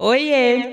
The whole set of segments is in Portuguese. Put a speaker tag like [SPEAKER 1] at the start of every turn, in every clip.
[SPEAKER 1] Oiê!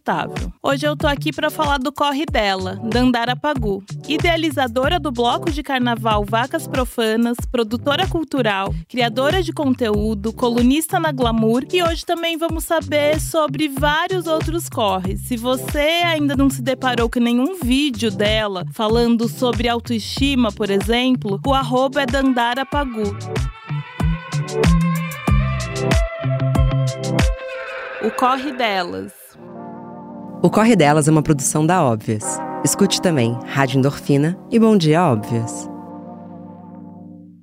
[SPEAKER 1] Hoje eu tô aqui para falar do corre dela, Dandara Pagu, idealizadora do bloco de carnaval Vacas Profanas, produtora cultural, criadora de conteúdo, colunista na Glamour e hoje também vamos saber sobre vários outros corres. Se você ainda não se deparou com nenhum vídeo dela falando sobre autoestima, por exemplo, o arroba é Dandara Pagu. O corre delas.
[SPEAKER 2] O Corre Delas é uma produção da Óbvias. Escute também Rádio Endorfina e Bom Dia Óbvias.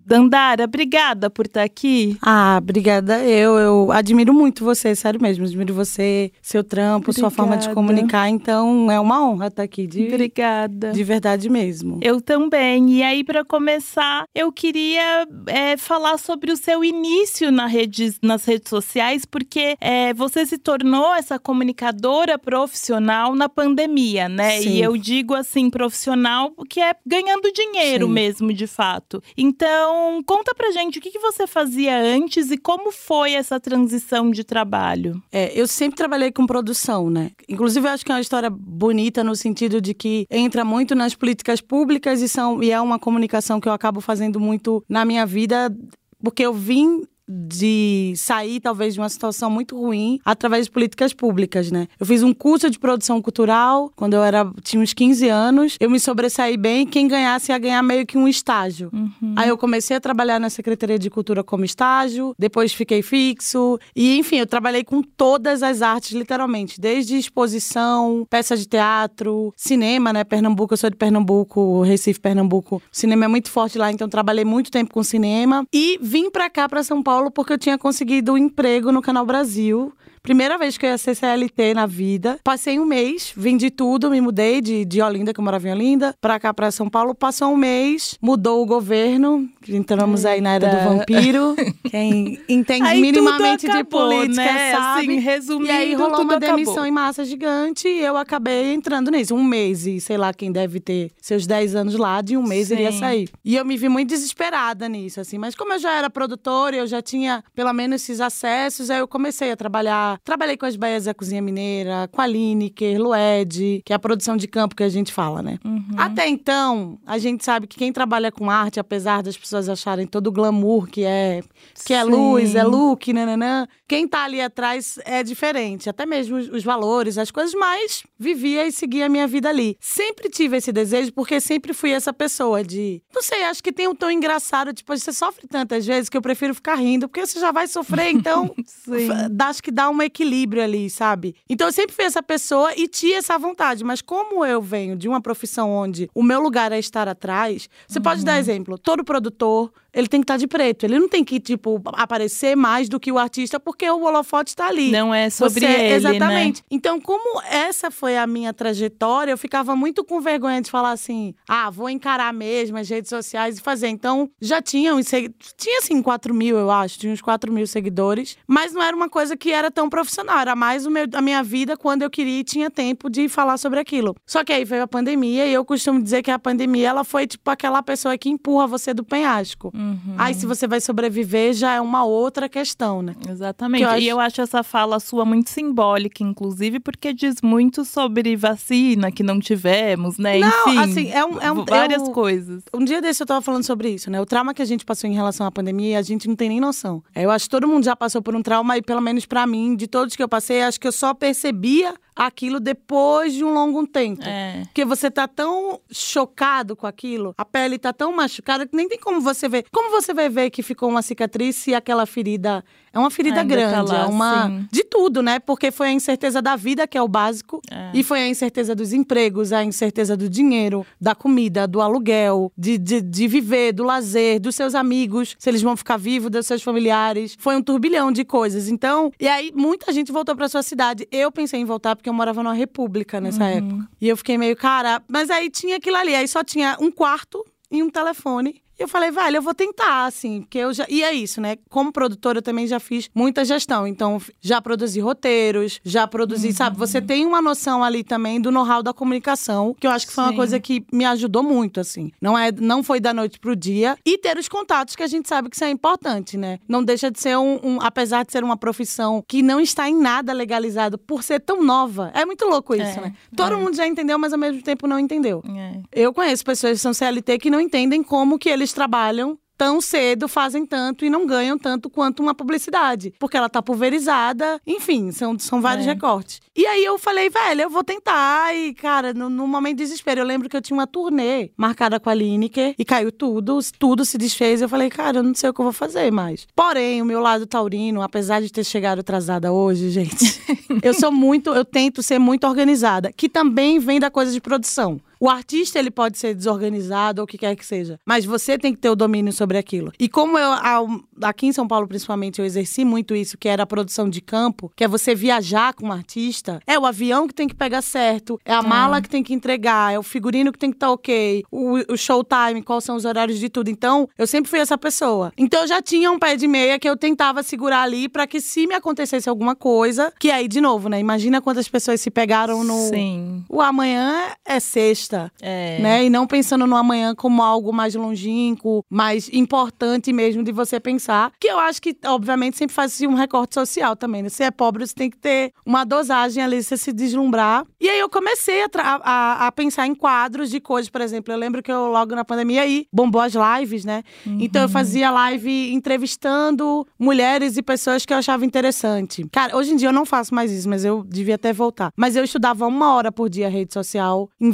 [SPEAKER 1] Dandara, obrigada por estar tá aqui.
[SPEAKER 3] Ah, obrigada eu. Eu admiro muito você, sério mesmo. Admiro você, seu trampo, obrigada. sua forma de comunicar. Então, é uma honra estar tá aqui. De,
[SPEAKER 1] obrigada.
[SPEAKER 3] De verdade mesmo.
[SPEAKER 1] Eu também. E aí, para começar, eu queria é, falar sobre o seu início na rede, nas redes sociais, porque é, você se tornou essa comunicadora profissional na pandemia, né? Sim. E eu digo assim, profissional, que é ganhando dinheiro Sim. mesmo, de fato. Então, então, conta pra gente o que, que você fazia antes e como foi essa transição de trabalho.
[SPEAKER 3] É, eu sempre trabalhei com produção, né? Inclusive, eu acho que é uma história bonita no sentido de que entra muito nas políticas públicas e, são, e é uma comunicação que eu acabo fazendo muito na minha vida, porque eu vim de sair talvez de uma situação muito ruim através de políticas públicas, né? Eu fiz um curso de produção cultural quando eu era tinha uns 15 anos. Eu me sobressaí bem, quem ganhasse ia ganhar meio que um estágio. Uhum. Aí eu comecei a trabalhar na Secretaria de Cultura como estágio, depois fiquei fixo e enfim, eu trabalhei com todas as artes literalmente, desde exposição, peça de teatro, cinema, né? Pernambuco, eu sou de Pernambuco, Recife, Pernambuco. O cinema é muito forte lá, então trabalhei muito tempo com cinema e vim para cá para São Paulo Porque eu tinha conseguido um emprego no Canal Brasil Primeira vez que eu ia ser CLT na vida. Passei um mês, vendi tudo, me mudei de, de Olinda, que eu morava em Olinda, pra cá, pra São Paulo. Passou um mês, mudou o governo. Entramos aí na era do vampiro. Quem entende aí minimamente acabou, de política
[SPEAKER 1] né?
[SPEAKER 3] sabe.
[SPEAKER 1] Assim, resumindo,
[SPEAKER 3] e aí rolou uma demissão
[SPEAKER 1] acabou.
[SPEAKER 3] em massa gigante e eu acabei entrando nisso. Um mês, e sei lá quem deve ter seus 10 anos lá, de um mês Sim. iria sair. E eu me vi muito desesperada nisso, assim. Mas como eu já era produtora, eu já tinha pelo menos esses acessos, aí eu comecei a trabalhar Trabalhei com as Baias da Cozinha Mineira, com a Lineker, Lued, que é a produção de campo que a gente fala, né? Uhum. Até então, a gente sabe que quem trabalha com arte, apesar das pessoas acharem todo o glamour que é, que é luz, é look, nananã, quem tá ali atrás é diferente. Até mesmo os, os valores, as coisas, mas vivia e seguia a minha vida ali. Sempre tive esse desejo, porque sempre fui essa pessoa de. Não sei, acho que tem um tom engraçado, tipo, você sofre tantas vezes que eu prefiro ficar rindo, porque você já vai sofrer, então. acho que dá uma equilíbrio ali, sabe? Então eu sempre fui essa pessoa e tinha essa vontade. Mas como eu venho de uma profissão onde o meu lugar é estar atrás, você uhum. pode dar uhum. exemplo. Todo produtor, ele tem que estar tá de preto. Ele não tem que, tipo, aparecer mais do que o artista, porque o holofote está ali.
[SPEAKER 1] Não é sobre Você, ele, né?
[SPEAKER 3] Exatamente.
[SPEAKER 1] Né?
[SPEAKER 3] Então, como essa foi a minha trajetória, eu ficava muito com vergonha de falar assim, ah, vou encarar mesmo as redes sociais e fazer. Então, já tinham, tinha assim, 4 mil, eu acho, tinha uns 4 mil seguidores, mas não era uma coisa que era tão profissional, era mais o meu, a minha vida quando eu queria e tinha tempo de falar sobre aquilo. Só que aí veio a pandemia e eu costumo dizer que a pandemia, ela foi tipo aquela pessoa que empurra você do penhasco. Uhum. Aí, se você vai sobreviver, já é uma outra questão, né?
[SPEAKER 1] Exatamente. Eu acho... E eu acho essa fala sua muito simbólica, inclusive, porque diz muito sobre vacina que não tivemos, né?
[SPEAKER 3] Não,
[SPEAKER 1] Enfim,
[SPEAKER 3] assim, é um, é um,
[SPEAKER 1] várias
[SPEAKER 3] eu,
[SPEAKER 1] coisas.
[SPEAKER 3] Um dia desse eu tava falando sobre isso, né? O trauma que a gente passou em relação à pandemia, a gente não tem nem noção. Eu acho que todo mundo já passou por um trauma, e pelo menos para mim, de todos que eu passei, acho que eu só percebia aquilo depois de um longo tempo. É. Porque você tá tão chocado com aquilo, a pele tá tão machucada que nem tem como você ver. Como você vai ver que ficou uma cicatriz se aquela ferida é uma ferida
[SPEAKER 1] Ainda tá
[SPEAKER 3] grande,
[SPEAKER 1] lá,
[SPEAKER 3] é uma.
[SPEAKER 1] sim.
[SPEAKER 3] De tudo, né? Porque foi a incerteza da vida, que é o básico,
[SPEAKER 1] É.
[SPEAKER 3] e foi a incerteza dos empregos, a incerteza do dinheiro, da comida, do aluguel, de, de, de viver, do lazer, dos seus amigos, se eles vão ficar vivos, dos seus familiares. Foi um turbilhão de coisas. Então, e aí muita gente voltou pra sua cidade. Eu pensei em voltar porque eu morava numa república nessa
[SPEAKER 1] Uhum.
[SPEAKER 3] época. E eu fiquei meio, cara, mas aí tinha aquilo ali, aí só tinha um quarto e um telefone. E eu falei, velho, eu vou tentar, assim, porque eu já. E é isso, né? Como produtora, eu também já fiz muita gestão. Então, já produzi roteiros, já produzi, sabe?
[SPEAKER 1] Uhum.
[SPEAKER 3] Você tem uma noção ali também do know-how da comunicação, que eu acho que foi uma
[SPEAKER 1] Sim.
[SPEAKER 3] coisa que me ajudou muito, assim. Não, é, não foi da noite pro dia. E ter os contatos, que a gente sabe que isso é importante, né? Não deixa de ser um, um- Apesar de ser uma profissão que não está em nada legalizado por ser tão nova. É muito louco isso,
[SPEAKER 1] É,
[SPEAKER 3] né? Todo
[SPEAKER 1] é.
[SPEAKER 3] mundo já entendeu, mas ao mesmo tempo não entendeu.
[SPEAKER 1] É.
[SPEAKER 3] Eu conheço pessoas que são CLT que não entendem como que eles trabalham tão cedo, fazem tanto e não ganham tanto quanto uma publicidade. Porque ela tá pulverizada, enfim, são, são vários
[SPEAKER 1] É.
[SPEAKER 3] recortes. E aí eu falei, velho, eu vou tentar. E, cara, no, no momento de desespero, eu lembro que eu tinha uma turnê marcada com a Lineker e caiu tudo, tudo se desfez. Eu falei, cara, eu não sei o que eu vou fazer mais. Porém, o meu lado taurino, apesar de ter chegado atrasada hoje, gente, eu sou muito, eu tento ser muito organizada, que também vem da coisa de produção. O artista ele pode ser desorganizado ou o que quer que seja, mas você tem que ter o domínio sobre aquilo. E como eu aqui em São Paulo principalmente eu exerci muito isso, que era a produção de campo, que é você viajar com um artista, é o avião que tem que pegar certo, é a mala que tem que entregar, é o figurino que tem que estar ok, o, o showtime, quais são os horários de tudo. Então, eu sempre fui essa pessoa. Então, eu já tinha um pé de meia que eu tentava segurar ali pra que se me acontecesse alguma coisa, que aí de novo, né? Imagina quantas pessoas se pegaram no
[SPEAKER 1] Sim.
[SPEAKER 3] o amanhã é sexta,
[SPEAKER 1] É.
[SPEAKER 3] né? E não pensando no amanhã como algo mais longínquo, mais importante mesmo de você pensar. Que eu acho que, obviamente, sempre faz um recorte social também. Né? Se é pobre, você tem que ter uma dosagem ali, você se deslumbrar. E aí eu comecei a, a- a pensar em quadros de coisas, por exemplo. Eu lembro que eu, logo na pandemia, aí bombou as lives, né? Então eu fazia live entrevistando mulheres e pessoas que eu achava interessante. Cara, hoje em dia eu não faço mais isso, mas eu devia até voltar. Mas eu estudava uma hora por dia rede social, em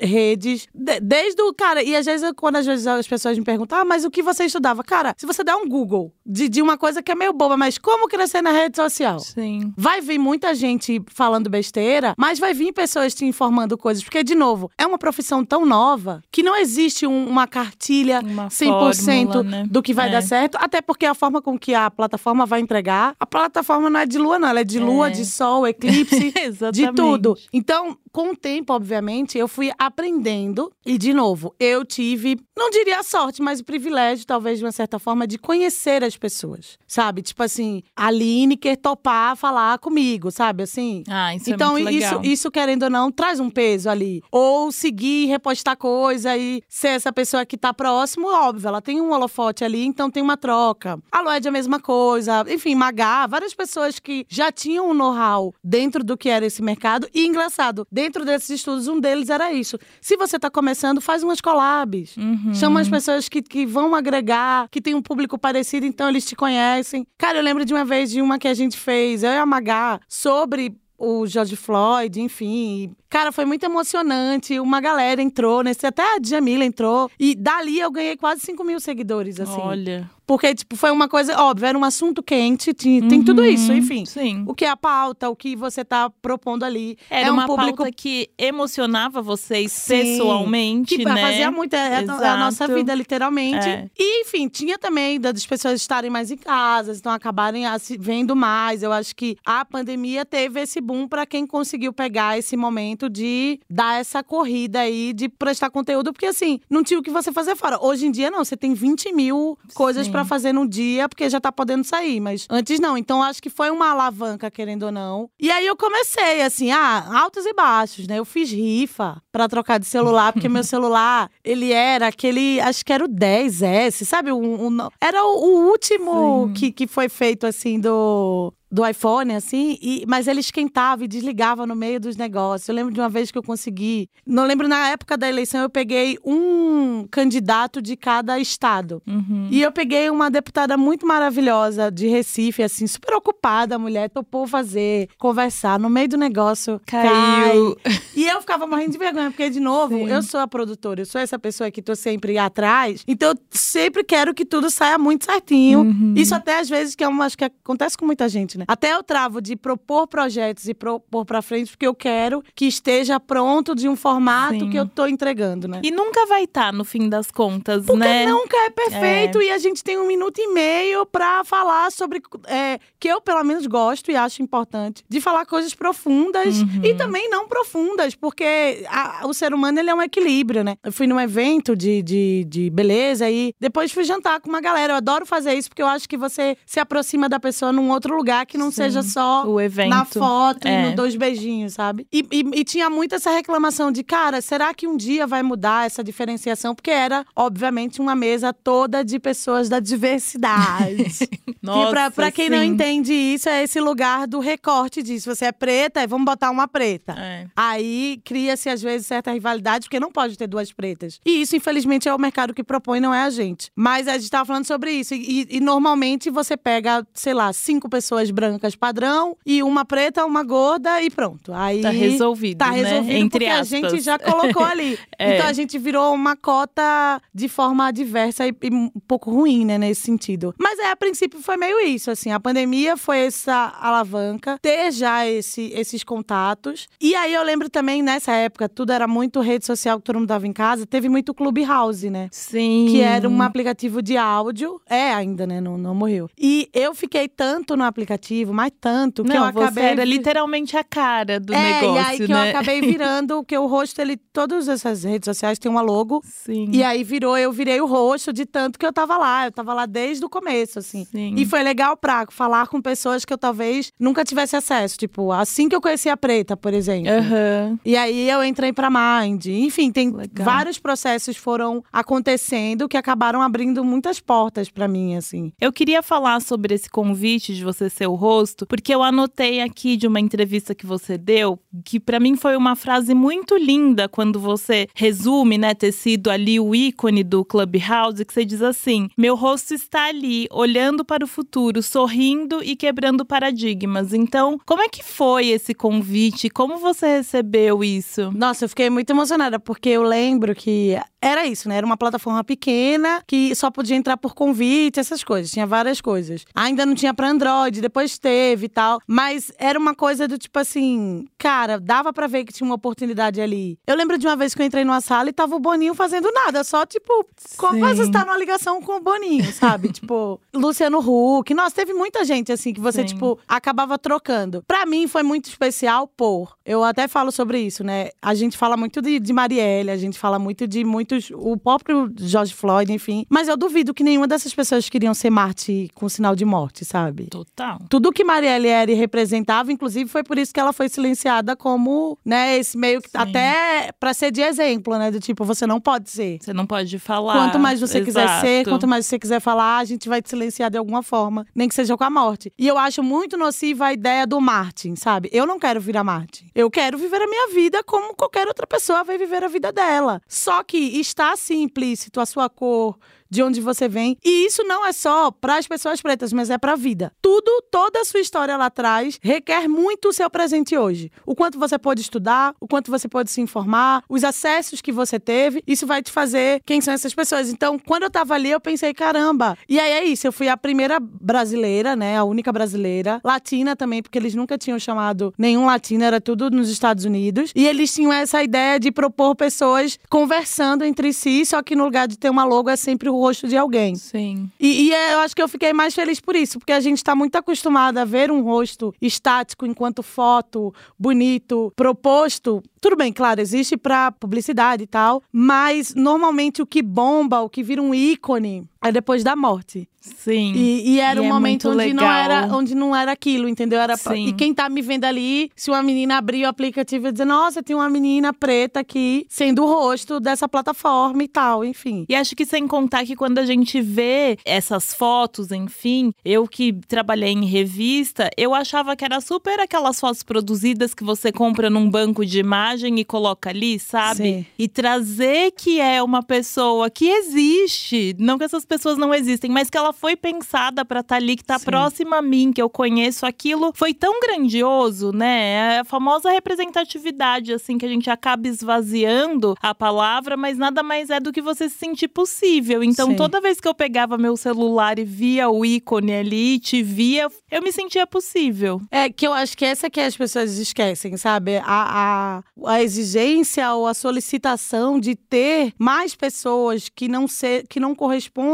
[SPEAKER 3] redes. de- desde o. Cara, e às vezes, quando às vezes as pessoas me perguntam, ah, mas o que você estudava? Cara, se você der um Google de, de uma coisa que é meio boba, mas como crescer na rede social?
[SPEAKER 1] Sim.
[SPEAKER 3] Vai vir muita gente falando besteira, mas vai vir pessoas te informando coisas. Porque, de novo, é uma profissão tão nova que não existe um- uma cartilha
[SPEAKER 1] Uma
[SPEAKER 3] 100%
[SPEAKER 1] fórmula, né?
[SPEAKER 3] do que vai
[SPEAKER 1] É.
[SPEAKER 3] dar certo. Até porque a forma com que a plataforma vai entregar, a plataforma não é de lua, não. Ela é de lua,
[SPEAKER 1] É.
[SPEAKER 3] de sol, eclipse, de tudo. Então, com o tempo, obviamente, eu fui aprendendo. E, de novo, eu tive, não diria a sorte, mas o privilégio, talvez, de uma certa forma, de conhecer as pessoas. Sabe? Tipo assim, a Lineker topar falar comigo, sabe? Assim.
[SPEAKER 1] Ah, isso
[SPEAKER 3] então,
[SPEAKER 1] é muito
[SPEAKER 3] isso,
[SPEAKER 1] legal.
[SPEAKER 3] isso, querendo ou não, traz um peso ali. Ou seguir, repostar coisa e ser essa pessoa que tá próximo, óbvio, ela tem um holofote ali, então tem uma troca. A Loed é a mesma coisa. Enfim, Magá, várias pessoas que já tinham um know-how dentro do que era esse mercado. E engraçado, dentro desses estudos, um deles era isso. Se você tá começando, faz umas collabs.
[SPEAKER 1] Uhum.
[SPEAKER 3] Chama as pessoas que, que vão agregar, que tem um público parecido, então eles te conhecem. Cara, eu lembro de uma vez de uma que a gente fez, eu e a Magá, sobre o George Floyd, enfim. Cara, foi muito emocionante. Uma galera entrou, nesse, até a Djamila entrou. E dali eu ganhei quase 5 mil seguidores, assim.
[SPEAKER 1] Olha.
[SPEAKER 3] Porque, tipo, foi uma coisa, óbvio, era um assunto quente, tinha- tem tudo isso,
[SPEAKER 1] Uhum.
[SPEAKER 3] enfim.
[SPEAKER 1] Sim.
[SPEAKER 3] O que é a pauta, o que você tá propondo ali.
[SPEAKER 1] Era
[SPEAKER 3] é um
[SPEAKER 1] uma
[SPEAKER 3] público
[SPEAKER 1] pauta que emocionava vocês
[SPEAKER 3] Sim.
[SPEAKER 1] pessoalmente,
[SPEAKER 3] que
[SPEAKER 1] né?
[SPEAKER 3] fazia muito, é, é a nossa vida, literalmente.
[SPEAKER 1] É.
[SPEAKER 3] E, enfim, tinha também das pessoas estarem mais em casa, então acabarem assi- vendo mais. Eu acho que a pandemia teve esse boom para quem conseguiu pegar esse momento de dar essa corrida aí, de prestar conteúdo, porque assim, não tinha o que você fazer fora. Hoje em dia, não, você tem 20 mil coisas
[SPEAKER 1] Sim.
[SPEAKER 3] Para fazer num dia, porque já tá podendo sair, mas antes não. Então, acho que foi uma alavanca, querendo ou não. E aí eu comecei, assim, ah, altos e baixos, né? Eu fiz rifa para trocar de celular, porque meu celular, ele era aquele, acho que era o 10S, sabe? O, o- era o, o último
[SPEAKER 1] Sim.
[SPEAKER 3] que, que foi feito, assim, do do iPhone, assim, e, mas ele esquentava e desligava no meio dos negócios. Eu lembro de uma vez que eu consegui. Não lembro, na época da eleição, eu peguei um candidato de cada estado.
[SPEAKER 1] Uhum.
[SPEAKER 3] E eu peguei uma deputada muito maravilhosa de Recife, assim, super ocupada, a mulher topou fazer, conversar. No meio do negócio,
[SPEAKER 1] Caiu.
[SPEAKER 3] cai. E eu ficava morrendo de vergonha, porque, de novo,
[SPEAKER 1] Sim.
[SPEAKER 3] eu sou a produtora, eu sou essa pessoa que tô sempre atrás. Então, eu sempre quero que tudo saia muito certinho.
[SPEAKER 1] Uhum.
[SPEAKER 3] Isso até às vezes, que é uma, acho que acontece com muita gente, né? Até eu travo de propor projetos e propor pra frente, porque eu quero que esteja pronto de um formato
[SPEAKER 1] Sim.
[SPEAKER 3] que eu tô entregando, né?
[SPEAKER 1] E nunca vai estar, no fim das contas,
[SPEAKER 3] Porque
[SPEAKER 1] né?
[SPEAKER 3] nunca é perfeito e a gente tem um minuto e meio pra falar sobre. é, que eu, pelo menos, gosto e acho importante. De falar coisas profundas
[SPEAKER 1] Uhum.
[SPEAKER 3] e também não profundas, porque a- o ser humano ele é um equilíbrio, né? Eu fui num evento de, de, de beleza e depois fui jantar com uma galera. Eu adoro fazer isso porque eu acho que você se aproxima da pessoa num outro lugar que não
[SPEAKER 1] Sim.
[SPEAKER 3] seja só
[SPEAKER 1] O evento.
[SPEAKER 3] na foto e
[SPEAKER 1] É.
[SPEAKER 3] no dois beijinhos, sabe? E, e- e tinha muito essa reclamação de, cara, será que um dia vai mudar essa diferenciação? Porque era, obviamente, uma mesa toda de pessoas da diversidade.
[SPEAKER 1] Nossa,
[SPEAKER 3] que pra, pra quem não
[SPEAKER 1] sim.
[SPEAKER 3] entende isso, é esse lugar do recorte disso. Você é preta, é, vamos botar uma preta.
[SPEAKER 1] É.
[SPEAKER 3] Aí cria-se, às vezes, certa rivalidade, porque não pode ter duas pretas. E isso, infelizmente, é o mercado que propõe, não é a gente. Mas a gente tava falando sobre isso. E, e- e normalmente você pega, sei lá, cinco pessoas brancas padrão e uma preta, uma gorda e pronto. Aí
[SPEAKER 1] Tá resolvido,
[SPEAKER 3] Tá
[SPEAKER 1] né?
[SPEAKER 3] resolvido
[SPEAKER 1] Entre
[SPEAKER 3] porque a
[SPEAKER 1] aspas.
[SPEAKER 3] gente já colocou ali.
[SPEAKER 1] É.
[SPEAKER 3] Então a gente virou uma cota de forma diversa e, e um pouco ruim, né, nesse sentido. Mas é, a princípio foi meio isso, assim. A pandemia foi essa alavanca, ter já esse- esses contatos. E aí eu lembro também, nessa época, tudo era muito rede social, que todo mundo tava em casa, teve muito Clubhouse, né?
[SPEAKER 1] Sim.
[SPEAKER 3] Que era um aplicativo de áudio. É ainda, né? Não, não morreu. E eu fiquei tanto no aplicativo, mas tanto, que
[SPEAKER 1] Não,
[SPEAKER 3] eu acabei.
[SPEAKER 1] você era literalmente a cara do
[SPEAKER 3] é,
[SPEAKER 1] negócio,
[SPEAKER 3] e aí que
[SPEAKER 1] né?
[SPEAKER 3] eu acabei virando, que o rosto, ele. Todas essas redes sociais têm uma logo.
[SPEAKER 1] Sim.
[SPEAKER 3] E aí virou, eu virei o rosto de tanto que eu tava lá. Eu tava lá desde o começo, assim.
[SPEAKER 1] Sim.
[SPEAKER 3] E foi legal pra falar com pessoas que eu talvez nunca tivesse acesso. Tipo, assim que eu conheci a Preta, por exemplo.
[SPEAKER 1] Aham.
[SPEAKER 3] E aí eu entrei pra Mind. Enfim, tem
[SPEAKER 1] Legal.
[SPEAKER 3] vários processos foram acontecendo que acabaram abrindo muitas portas pra mim, assim.
[SPEAKER 1] Eu queria falar sobre esse convite de você ser o rosto, porque eu anotei aqui de uma entrevista que você deu, que pra mim foi uma frase muito linda quando você resume, né, ter sido ali o ícone do Clubhouse, que você diz assim: "Meu rosto está ali, olhando para o futuro, sorrindo e quebrando paradigmas". Então, como é que foi esse convite? Como você recebeu isso?
[SPEAKER 3] Nossa, eu fiquei muito emocionada, porque eu lembro que era isso, né? Era uma plataforma pequena que só podia entrar por convite, essas coisas. Tinha várias coisas. Ainda não tinha pra Android, depois teve e tal. Mas era uma coisa do tipo assim, cara, dava pra ver que tinha uma oportunidade ali. Eu lembro de uma vez que eu entrei numa sala e tava o Boninho fazendo nada, só tipo, como você está numa ligação com o Boninho, sabe? tipo, Luciano Huck. Nossa, teve muita gente assim que você,
[SPEAKER 1] Sim.
[SPEAKER 3] tipo, acabava trocando. Pra mim foi muito especial por. Eu até falo sobre isso, né? A gente fala muito de, de Marielle, a gente fala muito de muitos. O próprio George Floyd, enfim. Mas eu duvido que nenhuma dessas pessoas queriam ser Marte com sinal de morte, sabe?
[SPEAKER 1] Total.
[SPEAKER 3] Tudo que Marielle representava, inclusive, foi por isso que ela foi silenciada como, né, esse meio que.
[SPEAKER 1] Sim.
[SPEAKER 3] Até pra ser de exemplo, né? Do tipo, você não pode ser.
[SPEAKER 1] Você não pode falar.
[SPEAKER 3] Quanto mais você quiser ser,
[SPEAKER 1] Exato.
[SPEAKER 3] quanto mais você quiser falar, a gente vai te silenciar de alguma forma, nem que seja com a morte. E eu acho muito nociva a ideia do Martin, sabe? Eu não quero virar Martin. Eu quero viver a minha vida como qualquer outra pessoa vai viver a vida dela. Só que está assim implícito a sua cor, de onde você vem. E isso não é só para as pessoas pretas, mas é para a vida. Tudo, toda a sua história lá atrás requer muito o seu presente hoje. O quanto você pode estudar, o quanto você pode se informar, os acessos que você teve, isso vai te fazer quem são essas pessoas. Então, quando eu tava ali, eu pensei, caramba. E aí é isso, eu fui a primeira brasileira, né, a única brasileira, latina também, porque eles nunca tinham chamado nenhum latino, era tudo nos Estados Unidos. E eles tinham essa ideia de propor pessoas conversando entre si, só que no lugar de ter uma logo é sempre o rosto de alguém.
[SPEAKER 1] Sim.
[SPEAKER 3] E, e é- eu acho que eu fiquei mais feliz por isso, porque a gente está muito acostumada a ver um rosto estático enquanto foto, bonito, proposto. Tudo bem, claro, existe para publicidade e tal, mas normalmente o que bomba, o que vira um ícone, é depois da morte.
[SPEAKER 1] Sim.
[SPEAKER 3] E, e era
[SPEAKER 1] E
[SPEAKER 3] um
[SPEAKER 1] é
[SPEAKER 3] momento onde não,
[SPEAKER 1] legal.
[SPEAKER 3] era, onde não era aquilo, entendeu? Era pra-. E quem tá me vendo ali, se uma menina abrir o aplicativo e dizer, nossa, tem uma menina preta aqui, sendo o rosto dessa plataforma e tal, enfim.
[SPEAKER 1] E acho que sem contar que quando a gente vê essas fotos, enfim, eu que trabalhei em revista, eu achava que era super aquelas fotos produzidas que você compra num banco de imagem e coloca ali, sabe?
[SPEAKER 3] Sim.
[SPEAKER 1] E trazer que é uma pessoa que existe, não que essas pessoas não existem, mas que ela foi pensada pra estar ali, que tá
[SPEAKER 3] Sim.
[SPEAKER 1] próxima a mim, que eu conheço aquilo, foi tão grandioso, né? É a famosa representatividade, assim, que a gente acaba esvaziando a palavra, mas nada mais é do que você se sentir possível. Então,
[SPEAKER 3] Sim.
[SPEAKER 1] toda vez que eu pegava meu celular e via o ícone ali, te via, eu me sentia possível.
[SPEAKER 3] É que eu acho que essa que as pessoas esquecem, sabe? A, a, a exigência ou a solicitação de ter mais pessoas que não, se, que não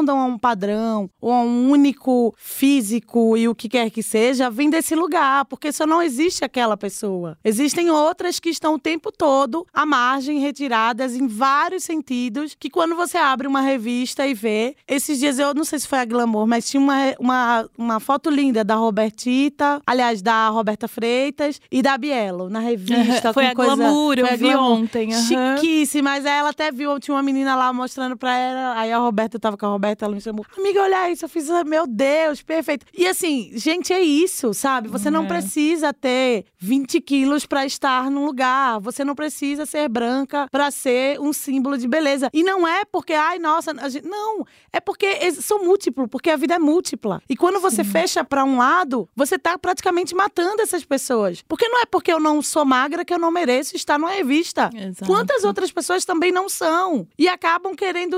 [SPEAKER 3] correspondam a um padrão ou a um único físico e o que quer que seja, vem desse lugar, porque só não existe aquela pessoa. Existem outras que estão o tempo todo à margem, retiradas em vários sentidos, que quando você abre uma revista e vê, esses dias eu não sei se foi a Glamour, mas tinha uma, uma, uma foto linda da Robertita, aliás, da Roberta Freitas e da Bielo, na revista.
[SPEAKER 1] Foi
[SPEAKER 3] com
[SPEAKER 1] a
[SPEAKER 3] coisa,
[SPEAKER 1] Glamour, eu
[SPEAKER 3] foi
[SPEAKER 1] vi
[SPEAKER 3] Glamour.
[SPEAKER 1] ontem. aham.
[SPEAKER 3] Chiquíssima, mas ela até viu, tinha uma menina lá mostrando pra ela, aí a Roberta tava com a Roberta, ela me chamou, amiga, olha isso, eu fiz, meu Deus, perfeito. E assim, gente, é isso, sabe? Você não
[SPEAKER 1] É.
[SPEAKER 3] precisa ter 20 quilos pra estar num lugar, você não precisa ser branca pra ser um símbolo de beleza. E não é porque, ai, nossa, gente, não, é porque são múltiplos, porque a vida é múltipla. E quando você fecha pra um lado, você tá praticamente matando essas pessoas. Porque não é porque eu não sou magra que eu não mereço estar numa revista.
[SPEAKER 1] Exato.
[SPEAKER 3] Quantas outras pessoas também não são? E acabam querendo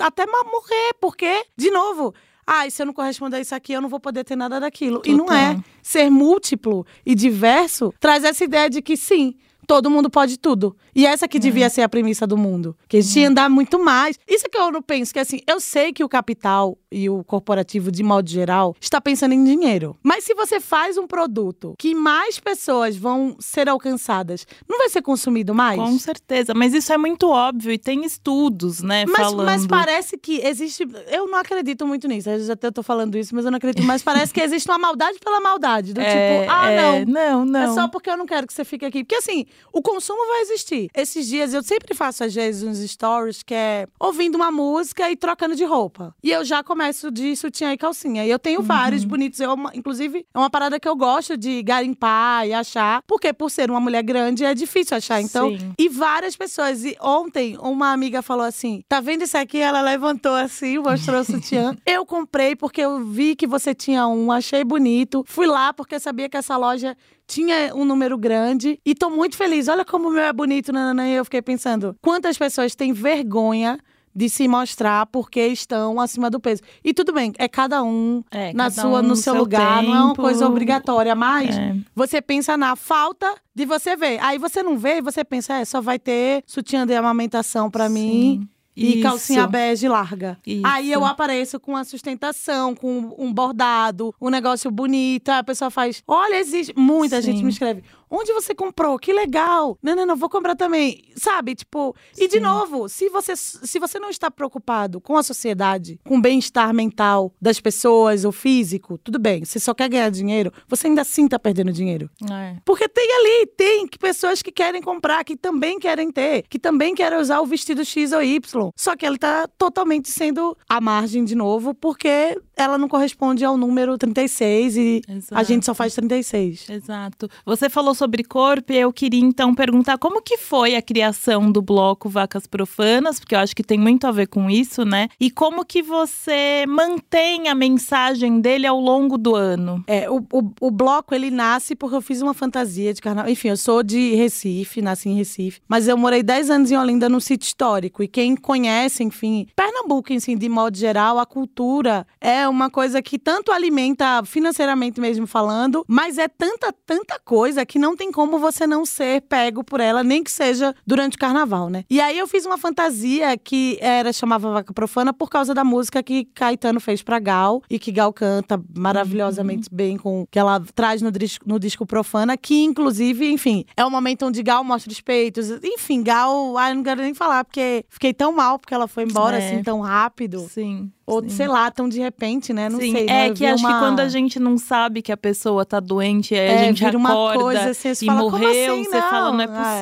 [SPEAKER 3] até morrer, porque, de novo. Ah, se eu não corresponder a isso aqui, eu não vou poder ter nada daquilo. E não é.
[SPEAKER 1] Total.
[SPEAKER 3] Ser múltiplo e diverso traz essa ideia de que sim, todo mundo pode tudo. E essa que devia ser a premissa do mundo. Que a gente ia andar muito mais. Isso que eu não penso, que assim, eu sei que o capital e o corporativo, de modo geral, está pensando em dinheiro. Mas se você faz um produto que mais pessoas vão ser alcançadas, não vai ser consumido mais?
[SPEAKER 1] Com certeza, mas isso é muito óbvio e tem estudos, né,
[SPEAKER 3] Mas,
[SPEAKER 1] falando.
[SPEAKER 3] mas parece que existe. Eu não acredito muito nisso. Eu já até tô falando isso, mas eu não acredito. Mas parece que existe uma maldade pela maldade. Do
[SPEAKER 1] É,
[SPEAKER 3] tipo, ah,
[SPEAKER 1] é,
[SPEAKER 3] não.
[SPEAKER 1] não, não.
[SPEAKER 3] É só porque eu não quero que você fique aqui. Porque assim, o consumo vai existir. Esses dias eu sempre faço, às vezes, uns stories que é ouvindo uma música e trocando de roupa. E eu já começo de sutiã e calcinha. E eu tenho vários
[SPEAKER 1] Uhum.
[SPEAKER 3] bonitos. Eu, inclusive, é uma parada que eu gosto de garimpar e achar. Porque por ser uma mulher grande é difícil achar. Então,
[SPEAKER 1] Sim.
[SPEAKER 3] e várias pessoas. E ontem, uma amiga falou assim: tá vendo isso aqui? Ela levantou assim, mostrou o sutiã. eu comprei porque eu vi que você tinha um, achei bonito. Fui lá porque eu sabia que essa loja tinha um número grande e tô muito feliz. Olha como o meu é bonito, nananã. E eu fiquei pensando: quantas pessoas têm vergonha de se mostrar porque estão acima do peso. E tudo bem, é cada um
[SPEAKER 1] É,
[SPEAKER 3] na
[SPEAKER 1] cada
[SPEAKER 3] sua,
[SPEAKER 1] um
[SPEAKER 3] no seu,
[SPEAKER 1] seu
[SPEAKER 3] lugar, não é uma
[SPEAKER 1] tempo.
[SPEAKER 3] coisa obrigatória, mas
[SPEAKER 1] É.
[SPEAKER 3] você pensa na falta de você ver. Aí você não vê e você pensa, é, só vai ter sutiã de amamentação pra mim. E
[SPEAKER 1] Isso.
[SPEAKER 3] calcinha bege larga.
[SPEAKER 1] Isso.
[SPEAKER 3] Aí eu apareço com a sustentação, com um bordado, um negócio bonito. Aí a pessoa faz: Olha, existe. Muita gente
[SPEAKER 1] Sim.
[SPEAKER 3] me escreve: Onde você comprou? Que legal. Não, não, não, vou comprar também. Sabe? Tipo. E de
[SPEAKER 1] Sim.
[SPEAKER 3] novo, se você, se você não está preocupado com a sociedade, com o bem-estar mental das pessoas, ou físico, tudo bem. Você só quer ganhar dinheiro, você ainda assim tá perdendo dinheiro.
[SPEAKER 1] É.
[SPEAKER 3] Porque tem ali, tem que pessoas que querem comprar, que também querem ter, que também querem usar o vestido X ou Y. Só que ele tá totalmente sendo à margem de novo, porque ela não corresponde ao número 36 e a
[SPEAKER 1] Exato.
[SPEAKER 3] gente só faz 36.
[SPEAKER 1] Exato. Você falou sobre corpo e eu queria então perguntar como que foi a criação do bloco Vacas Profanas, porque eu acho que tem muito a ver com isso, né? E como que você mantém a mensagem dele ao longo do ano?
[SPEAKER 3] É, o, o, o bloco, ele nasce porque eu fiz uma fantasia de carnaval. Enfim, eu sou de Recife, nasci em Recife. Mas eu morei 10 anos em Olinda, no sítio histórico. E quem conhece, enfim, Pernambuco, assim, de modo geral, a cultura é uma coisa que tanto alimenta financeiramente mesmo falando, mas é tanta, tanta coisa que não tem como você não ser pego por ela, nem que seja durante o carnaval, né? E aí eu fiz uma fantasia que era chamava Vaca Profana por causa da música que Caetano fez pra Gal e que Gal canta maravilhosamente bem com que ela traz no disco, no disco Profana, que inclusive, enfim, é o momento onde Gal mostra os peitos. Enfim, Gal, ai, não quero nem falar porque fiquei tão mal porque ela foi embora
[SPEAKER 1] É.
[SPEAKER 3] assim tão rápido.
[SPEAKER 1] Sim.
[SPEAKER 3] Ou,
[SPEAKER 1] Sim.
[SPEAKER 3] sei lá, tão de repente, né? Não
[SPEAKER 1] Sim,
[SPEAKER 3] sei. né?
[SPEAKER 1] é que acho
[SPEAKER 3] uma-
[SPEAKER 1] que quando a gente não sabe que a pessoa tá doente, aí a
[SPEAKER 3] É,
[SPEAKER 1] gente
[SPEAKER 3] vira uma
[SPEAKER 1] acorda
[SPEAKER 3] coisa assim,
[SPEAKER 1] e
[SPEAKER 3] fala,
[SPEAKER 1] morreu,
[SPEAKER 3] assim?
[SPEAKER 1] você fala, não é
[SPEAKER 3] Não, ah, é.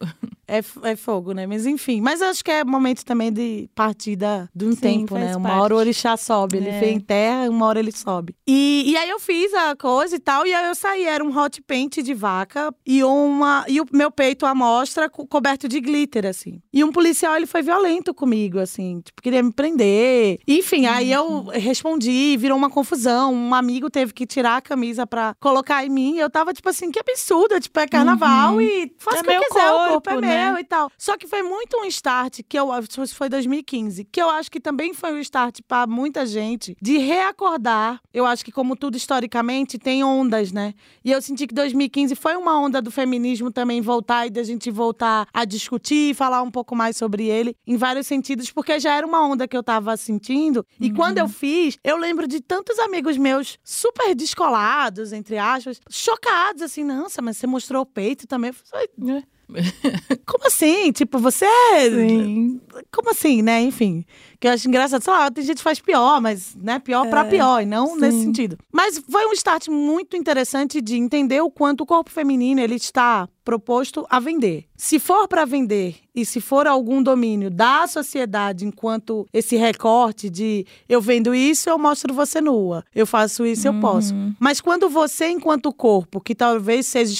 [SPEAKER 3] É, é fogo, né? Mas enfim. Mas acho que é momento também de partida de um
[SPEAKER 1] Sim,
[SPEAKER 3] tempo,
[SPEAKER 1] faz
[SPEAKER 3] né? Uma
[SPEAKER 1] parte.
[SPEAKER 3] hora o orixá sobe. Ele
[SPEAKER 1] É.
[SPEAKER 3] vem em terra, uma hora ele sobe. E, e aí eu fiz a coisa e tal. E aí eu saí. Era um hot paint de vaca e uma e o meu peito à mostra co- coberto de glitter, assim. E um policial, ele foi violento comigo, assim. Tipo, queria me prender. Enfim, aí eu respondi, virou uma confusão. Um amigo teve que tirar a camisa pra colocar em mim. Eu tava, tipo assim, que absurdo. Tipo, é carnaval e faço
[SPEAKER 1] É
[SPEAKER 3] o que quiser. o corpo é
[SPEAKER 1] corpo, né?
[SPEAKER 3] meu e tal. Só que foi muito um start que eu acho que foi 2015, que eu acho que também foi um start pra muita gente de reacordar. Eu acho que como tudo historicamente tem ondas, né? E eu senti que 2015 foi uma onda do feminismo também voltar e da gente voltar a discutir e falar um pouco mais sobre ele em vários sentidos, porque já era uma onda que eu tava sentindo. E quando eu fiz, eu lembro de tantos amigos meus super descolados, entre aspas, chocados assim, nossa, mas você mostrou o peito também. Eu falei, como assim? Tipo, você.
[SPEAKER 1] Sim.
[SPEAKER 3] Como assim, né? Enfim. Que eu acho engraçado. Sei lá, tem gente que faz pior, mas, né? Pior pra pior, e não
[SPEAKER 1] sim.
[SPEAKER 3] nesse sentido. Mas foi um start muito interessante de entender o quanto o corpo feminino ele está proposto a vender. Se for para vender e se for algum domínio da sociedade enquanto esse recorte de eu vendo isso, eu mostro você nua. Eu faço isso, eu posso. Mas quando você, enquanto corpo, que talvez seja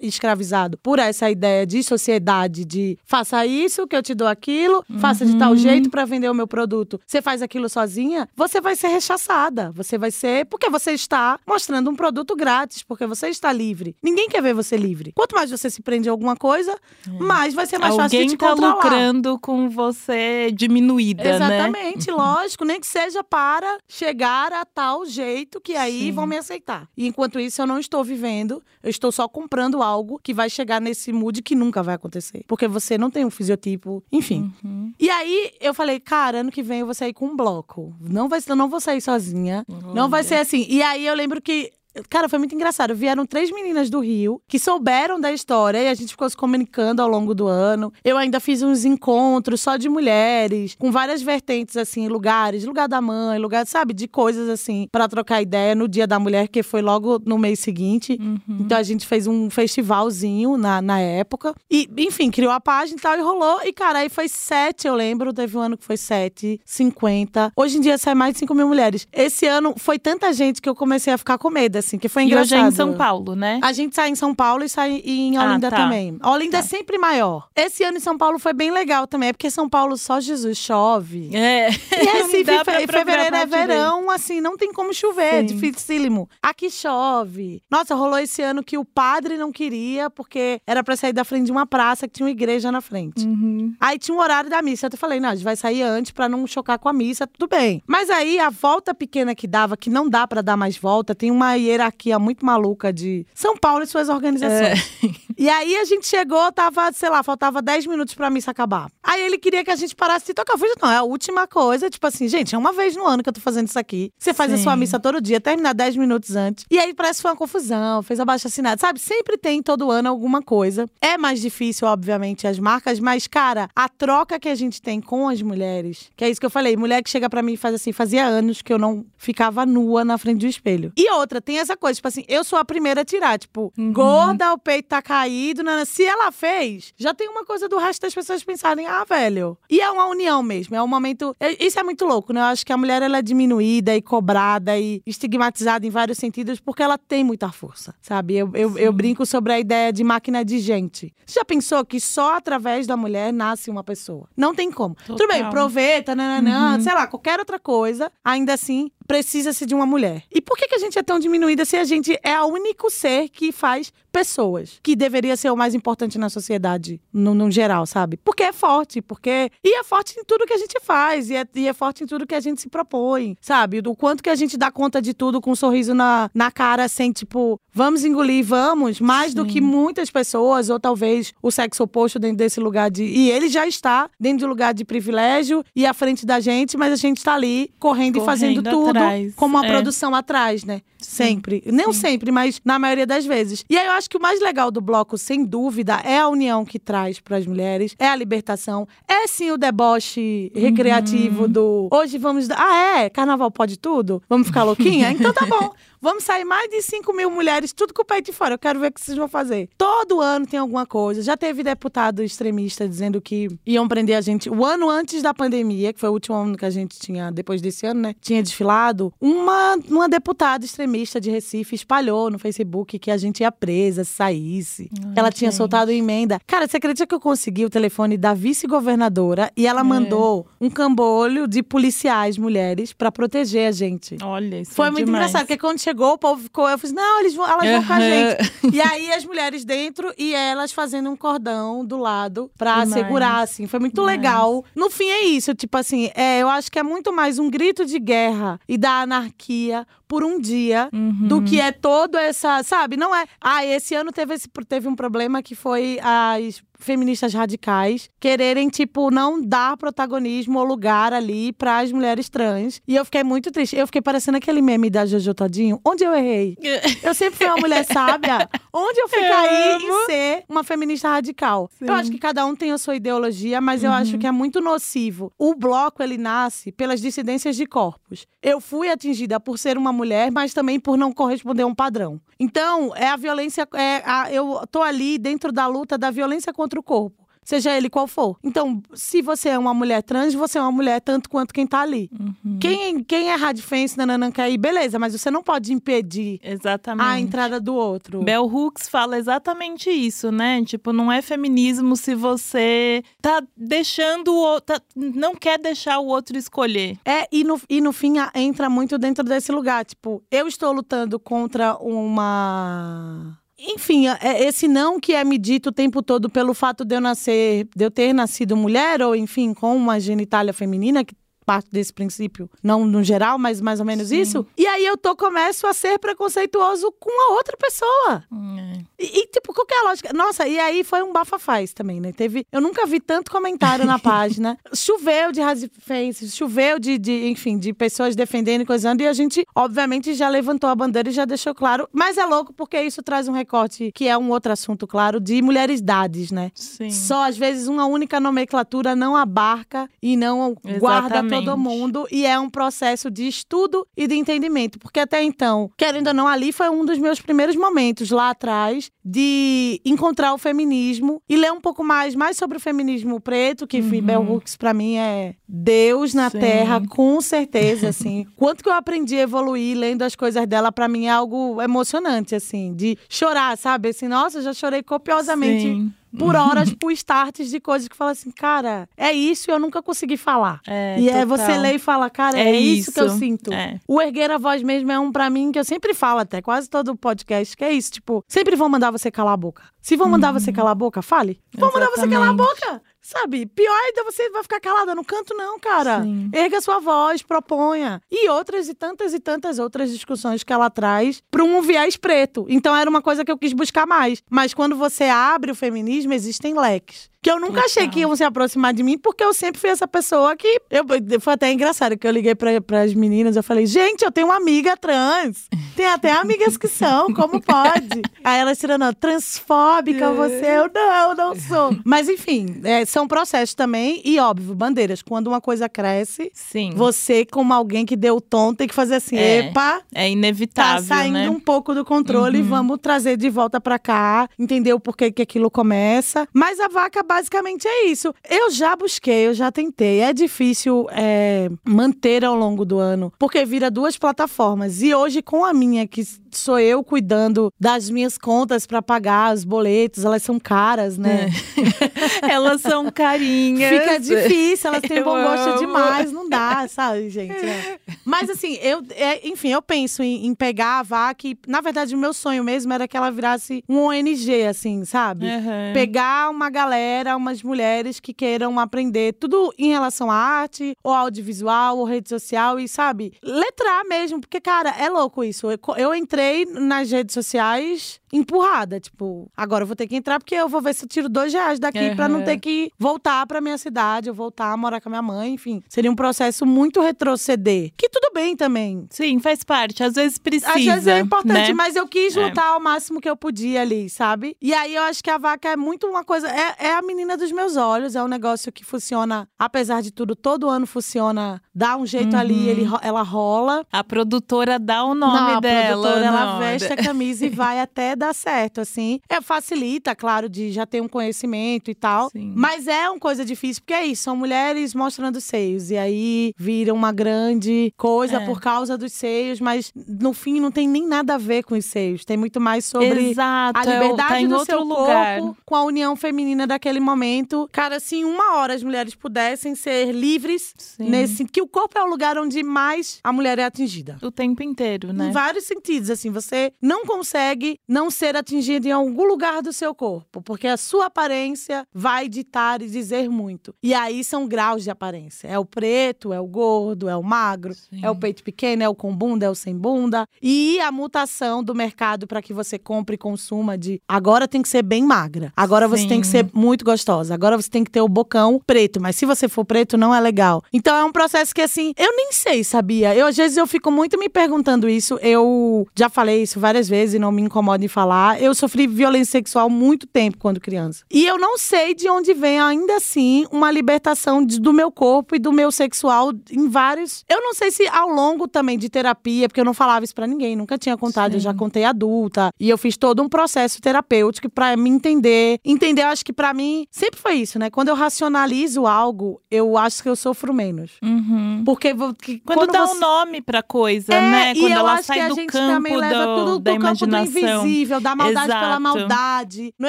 [SPEAKER 3] escravizado por essa ideia de sociedade, de faça isso, que eu te dou aquilo, faça de tal jeito para vender o meu produto, você faz aquilo sozinha, você vai ser rechaçada. Você vai ser. Porque você está mostrando um produto grátis, porque você está livre. Ninguém quer ver você livre. Quanto mais você se prende a alguma coisa, mais vai ser mais fácil de
[SPEAKER 1] Alguém
[SPEAKER 3] te
[SPEAKER 1] tá
[SPEAKER 3] controlar.
[SPEAKER 1] lucrando com você diminuída, né?
[SPEAKER 3] Exatamente, lógico, nem que seja para chegar a tal jeito que aí
[SPEAKER 1] Sim.
[SPEAKER 3] vão me aceitar. E enquanto isso eu não estou vivendo, eu estou só comprando algo que vai chegar nesse mood que nunca vai acontecer, porque você não tem um fisiotipo, enfim.
[SPEAKER 1] Uhum.
[SPEAKER 3] E aí eu falei, cara, ano que vem eu vou sair com um bloco. Não vai, eu não vou sair sozinha. Não vai ser assim. E aí eu lembro que Cara, foi muito engraçado. Vieram três meninas do Rio que souberam da história e a gente ficou se comunicando ao longo do ano. Eu ainda fiz uns encontros só de mulheres, com várias vertentes, assim, lugares, lugar da mãe, lugar, sabe, de coisas assim, pra trocar ideia no Dia da Mulher, que foi logo no mês seguinte. Então a gente fez um festivalzinho na, na época. E, enfim, criou a página e tal, e rolou. E, cara, aí foi sete, eu lembro. Teve um ano que foi sete, cinquenta. Hoje em dia sai mais de cinco mil mulheres. Esse ano foi tanta gente que eu comecei a ficar com medo, assim, que foi
[SPEAKER 1] E
[SPEAKER 3] engraçado.
[SPEAKER 1] hoje é em São Paulo, né?
[SPEAKER 3] A gente sai em São Paulo e sai em Olinda
[SPEAKER 1] Ah, tá.
[SPEAKER 3] também. Olinda é sempre maior. Esse ano em São Paulo foi bem legal também, é porque São Paulo só Jesus chove.
[SPEAKER 1] É.
[SPEAKER 3] E Recife,
[SPEAKER 1] Dá pra
[SPEAKER 3] fe- fevereiro é
[SPEAKER 1] direito.
[SPEAKER 3] verão, assim, não tem como chover,
[SPEAKER 1] Sim.
[SPEAKER 3] dificílimo. Aqui chove. Nossa, rolou esse ano que o padre não queria, porque era pra sair da frente de uma praça que tinha uma igreja na frente.
[SPEAKER 1] Uhum.
[SPEAKER 3] Aí tinha um horário da missa. Eu falei, não, a gente vai sair antes pra não chocar com a missa, tudo bem. Mas aí a volta pequena que dava, que não dá pra dar mais volta, tem uma hierarquia muito maluca de São Paulo e suas organizações. E aí a gente chegou, tava, sei lá, faltava 10 minutos pra missa acabar. Aí ele queria que a gente parasse de tocar. Eu falei, não, é a última coisa. Tipo assim, gente, é uma vez no ano que eu tô fazendo isso aqui. Você faz a
[SPEAKER 1] Sim.
[SPEAKER 3] sua missa todo dia, terminar 10 minutos antes. E aí parece que foi uma confusão, fez abaixo assinado. Sabe, sempre tem todo ano alguma coisa. É mais difícil, obviamente, as marcas, mas, cara, a troca que a gente tem com as mulheres, que é isso que eu falei, mulher que chega pra mim e faz assim, fazia anos que eu não ficava nua na frente do espelho. E outra, tem essa coisa, tipo assim, eu sou a primeira a tirar, tipo, gorda, o peito tá caído, né? se ela fez, já tem uma coisa do resto das pessoas pensarem, ah, velho. E é uma união mesmo, é um momento. é- Isso é muito louco, né? Eu acho que a mulher ela é diminuída e cobrada e estigmatizada em vários sentidos porque ela tem muita força, sabe? Eu, eu, eu brinco sobre a ideia de máquina de gente. Você já pensou que só através da mulher nasce uma pessoa? Não tem como. Tudo bem,
[SPEAKER 1] Total.
[SPEAKER 3] proveta, nananã, sei lá, qualquer outra coisa, ainda assim precisa-se de uma mulher. E por que, que a gente é tão diminuída se a gente é o único ser que faz pessoas? Que deveria ser o mais importante na sociedade, no, no geral, sabe? Porque é forte, porque. E é forte em tudo que a gente faz, e é, e é forte em tudo que a gente se propõe, sabe? Do quanto que a gente dá conta de tudo com um sorriso na, na cara, sem, tipo, vamos engolir, vamos, mais Sim. do que muitas pessoas, ou talvez o sexo oposto dentro desse lugar de. E ele já está dentro de um lugar de privilégio e à frente da gente, mas a gente está ali correndo, correndo, e fazendo tudo atrás. com uma é. produção atrás, né? Sempre. Sim. Não sempre, mas na maioria das vezes. E aí eu acho que o mais legal do bloco, sem dúvida, é a união que traz para as mulheres, é a libertação, é sim o deboche recreativo uhum. do hoje vamos. Ah, é? Carnaval pode tudo? Vamos ficar louquinha? Então tá bom. Vamos sair mais de 5 mil mulheres, tudo com o peito de fora. Eu quero ver o que vocês vão fazer. Todo ano tem alguma coisa. Já teve deputado extremista dizendo que iam prender a gente. O ano antes da pandemia, que foi o último ano que a gente tinha, depois desse ano, né? Tinha desfilado. Uma, uma deputada extremista de Recife espalhou no Facebook que a gente ia presa se saísse. Ai, ela tinha gente. soltado emenda. Cara, você acredita que eu consegui o telefone da vice-governadora e ela é. mandou um cambolho de policiais mulheres para proteger a gente?
[SPEAKER 1] Olha, isso
[SPEAKER 3] Foi é muito
[SPEAKER 1] demais.
[SPEAKER 3] engraçado, porque quando chegou chegou, o povo ficou. Eu falei, não, eles vão, elas vão com a gente. e aí as mulheres dentro e elas fazendo um cordão do lado pra Demais. segurar, assim. Foi muito Demais. legal. No fim é isso, tipo assim, é, eu acho que é muito mais um grito de guerra e da anarquia por um dia uhum. do que é todo essa, sabe? Não é. Ah, esse ano teve, esse, teve um problema que foi as feministas radicais quererem, tipo, não dar protagonismo ou lugar ali para as mulheres trans. E eu fiquei muito triste. Eu fiquei parecendo aquele meme da Jojo Todinho. Onde eu errei? Eu sempre fui uma mulher sábia. Onde eu fui eu cair amo. em ser uma feminista radical? Sim. Eu acho que cada um tem a sua ideologia, mas uhum. eu acho que é muito nocivo. O bloco, ele nasce pelas dissidências de corpos. Eu fui atingida por ser uma mulher, mas também por não corresponder a um padrão. Então, é a violência. É a, eu tô ali dentro da luta da violência contra o corpo seja ele qual for. Então, se você é uma mulher trans, você é uma mulher tanto quanto quem tá ali. Uhum. Quem, quem é radifense, nananã, quer ir, beleza, mas você não pode impedir
[SPEAKER 1] exatamente.
[SPEAKER 3] a entrada do outro.
[SPEAKER 1] Bell Hooks fala exatamente isso, né? Tipo, não é feminismo se você tá deixando o tá, não quer deixar o outro escolher.
[SPEAKER 3] É, e no, e no fim entra muito dentro desse lugar. Tipo, eu estou lutando contra uma enfim, é esse não que é medido o tempo todo pelo fato de eu nascer, de eu ter nascido mulher, ou enfim, com uma genitália feminina, que parte desse princípio, não no geral, mas mais ou menos Sim. isso. E aí eu tô começo a ser preconceituoso com a outra pessoa. É. E, e, tipo, qual que é a lógica? Nossa, e aí foi um bafafaz também, né? Teve, eu nunca vi tanto comentário na página. Choveu de faces, choveu de, de, enfim, de pessoas defendendo e coisando, e a gente, obviamente, já levantou a bandeira e já deixou claro. Mas é louco porque isso traz um recorte, que é um outro assunto, claro, de mulheres idades, né?
[SPEAKER 1] Sim.
[SPEAKER 3] Só, às vezes, uma única nomenclatura não abarca e não Exatamente. guarda todo mundo e é um processo de estudo e de entendimento, porque até então, querendo ou não, ali foi um dos meus primeiros momentos lá atrás de encontrar o feminismo e ler um pouco mais mais sobre o feminismo preto, que uhum. Bell Hooks para mim é Deus na Sim. Terra, com certeza, assim. Quanto que eu aprendi a evoluir lendo as coisas dela, para mim é algo emocionante, assim, de chorar, sabe? Assim, nossa, já chorei copiosamente. Sim por horas por starts de coisas que fala assim, cara, é isso e eu nunca consegui falar. É, e é você lê e fala, cara, é, é isso, isso, que eu sinto. É. O erguer a voz mesmo é um para mim que eu sempre falo até, quase todo podcast, que é isso, tipo, sempre vão mandar você calar a boca. Se vão mandar uhum. você calar a boca, fale. Vão mandar você calar a boca. Sabe? Pior ainda você vai ficar calada no canto, não, cara. Sim. Erga sua voz, proponha. E outras e tantas e tantas outras discussões que ela traz para um viés preto. Então era uma coisa que eu quis buscar mais. Mas quando você abre o feminismo, existem leques que eu nunca achei que iam se aproximar de mim, porque eu sempre fui essa pessoa que. Eu, foi até engraçado que eu liguei para as meninas, eu falei, gente, eu tenho uma amiga trans. Tem até amigas que são, como pode? Aí elas tirando, transfóbica você? Eu não, não sou. Mas enfim, é, são processos também, e óbvio, bandeiras. Quando uma coisa cresce,
[SPEAKER 1] Sim.
[SPEAKER 3] você, como alguém que deu o tom, tem que fazer assim, é, epa.
[SPEAKER 1] É inevitável.
[SPEAKER 3] Tá saindo
[SPEAKER 1] né?
[SPEAKER 3] um pouco do controle, uhum. vamos trazer de volta para cá, entender o porquê que aquilo começa. Mas a vaca basicamente é isso. Eu já busquei, eu já tentei. É difícil é, manter ao longo do ano, porque vira duas plataformas. E hoje, com a minha, que sou eu cuidando das minhas contas para pagar os boletos, elas são caras, né?
[SPEAKER 1] elas são carinhas.
[SPEAKER 3] Fica difícil, elas têm
[SPEAKER 1] Eu
[SPEAKER 3] bom gosto
[SPEAKER 1] amo.
[SPEAKER 3] demais, não dá, sabe, gente? É. Mas assim, eu, é, enfim, eu penso em, em pegar a vaca e, na verdade, o meu sonho mesmo era que ela virasse um ONG, assim, sabe?
[SPEAKER 1] Uhum.
[SPEAKER 3] Pegar uma galera, umas mulheres que queiram aprender tudo em relação à arte, ou audiovisual, ou rede social, e sabe, letrar mesmo, porque, cara, é louco isso. Eu, eu entrei nas redes sociais empurrada, tipo, agora eu vou ter que entrar porque eu vou ver se eu tiro dois reais daqui pra não
[SPEAKER 1] Uhum.
[SPEAKER 3] ter que voltar pra minha cidade, ou voltar a morar com a minha mãe, enfim. Seria um processo muito retroceder. Que tudo bem também.
[SPEAKER 1] Sim, faz parte. Às vezes precisa.
[SPEAKER 3] Às vezes é importante,
[SPEAKER 1] né?
[SPEAKER 3] mas eu quis
[SPEAKER 1] É.
[SPEAKER 3] lutar ao máximo que eu podia ali, sabe? E aí eu acho que a vaca é muito uma coisa. É, é a menina dos meus olhos, é um negócio que funciona, apesar de tudo, todo ano funciona. Dá um jeito ali,
[SPEAKER 1] Uhum.
[SPEAKER 3] ele, ro- ela rola.
[SPEAKER 1] A produtora dá o nome
[SPEAKER 3] não, a
[SPEAKER 1] dela.
[SPEAKER 3] produtora, ela
[SPEAKER 1] não,
[SPEAKER 3] veste a camisa e vai até dar certo, assim. É, facilita, claro, de já ter um conhecimento e tal.
[SPEAKER 1] Sim.
[SPEAKER 3] Mas é uma coisa difícil, porque é isso, são mulheres mostrando seios. E aí vira uma grande coisa
[SPEAKER 1] É.
[SPEAKER 3] por causa dos seios, mas no fim não tem nem nada a ver com os seios. Tem muito mais sobre
[SPEAKER 1] Exato.
[SPEAKER 3] a
[SPEAKER 1] é
[SPEAKER 3] liberdade
[SPEAKER 1] tá em
[SPEAKER 3] do seu
[SPEAKER 1] lugar.
[SPEAKER 3] corpo com a união feminina daquele momento. Cara, se em uma hora as mulheres pudessem ser livres
[SPEAKER 1] Sim.
[SPEAKER 3] nesse que o corpo é o lugar onde mais a mulher é atingida.
[SPEAKER 1] O tempo inteiro, né?
[SPEAKER 3] Em vários sentidos, assim, você não consegue não ser atingida em algum lugar do seu corpo, porque a sua aparência vai ditar e dizer muito. E aí são graus de aparência. É o preto, é o gordo, é o magro,
[SPEAKER 1] Sim.
[SPEAKER 3] é o peito pequeno, é o com bunda, é o sem bunda. E a mutação do mercado para que você compre e consuma de agora tem que ser bem magra, agora você
[SPEAKER 1] Sim.
[SPEAKER 3] tem que ser muito gostosa, agora você tem que ter o bocão preto, mas se você for preto não é legal. Então é um processo que assim, eu nem sei, sabia? Eu às vezes eu fico muito me perguntando isso. Eu já falei isso várias vezes e não me incomodo em falar. Eu sofri violência sexual muito tempo quando criança. E eu não sei de onde vem ainda assim uma libertação de- do meu corpo e do meu sexual em vários. Eu não sei se ao longo também de terapia, porque eu não falava isso pra ninguém, nunca tinha contado, eu já
[SPEAKER 1] Sim.
[SPEAKER 3] contei adulta. E eu fiz todo um processo terapêutico pra me entender. Entender, eu acho que pra mim sempre foi isso, né? Quando eu racionalizo algo, eu acho que eu sofro menos.
[SPEAKER 1] Uhum.
[SPEAKER 3] Porque que-
[SPEAKER 1] Quando, dá
[SPEAKER 3] você...
[SPEAKER 1] um nome pra coisa,
[SPEAKER 3] É,
[SPEAKER 1] né?
[SPEAKER 3] e
[SPEAKER 1] Quando
[SPEAKER 3] eu
[SPEAKER 1] ela
[SPEAKER 3] acho
[SPEAKER 1] sai
[SPEAKER 3] que a
[SPEAKER 1] do
[SPEAKER 3] gente
[SPEAKER 1] campo do-
[SPEAKER 3] tudo
[SPEAKER 1] da
[SPEAKER 3] do campo do
[SPEAKER 1] imaginação.
[SPEAKER 3] invisível, da maldade pela
[SPEAKER 1] Exato.
[SPEAKER 3] maldade. Não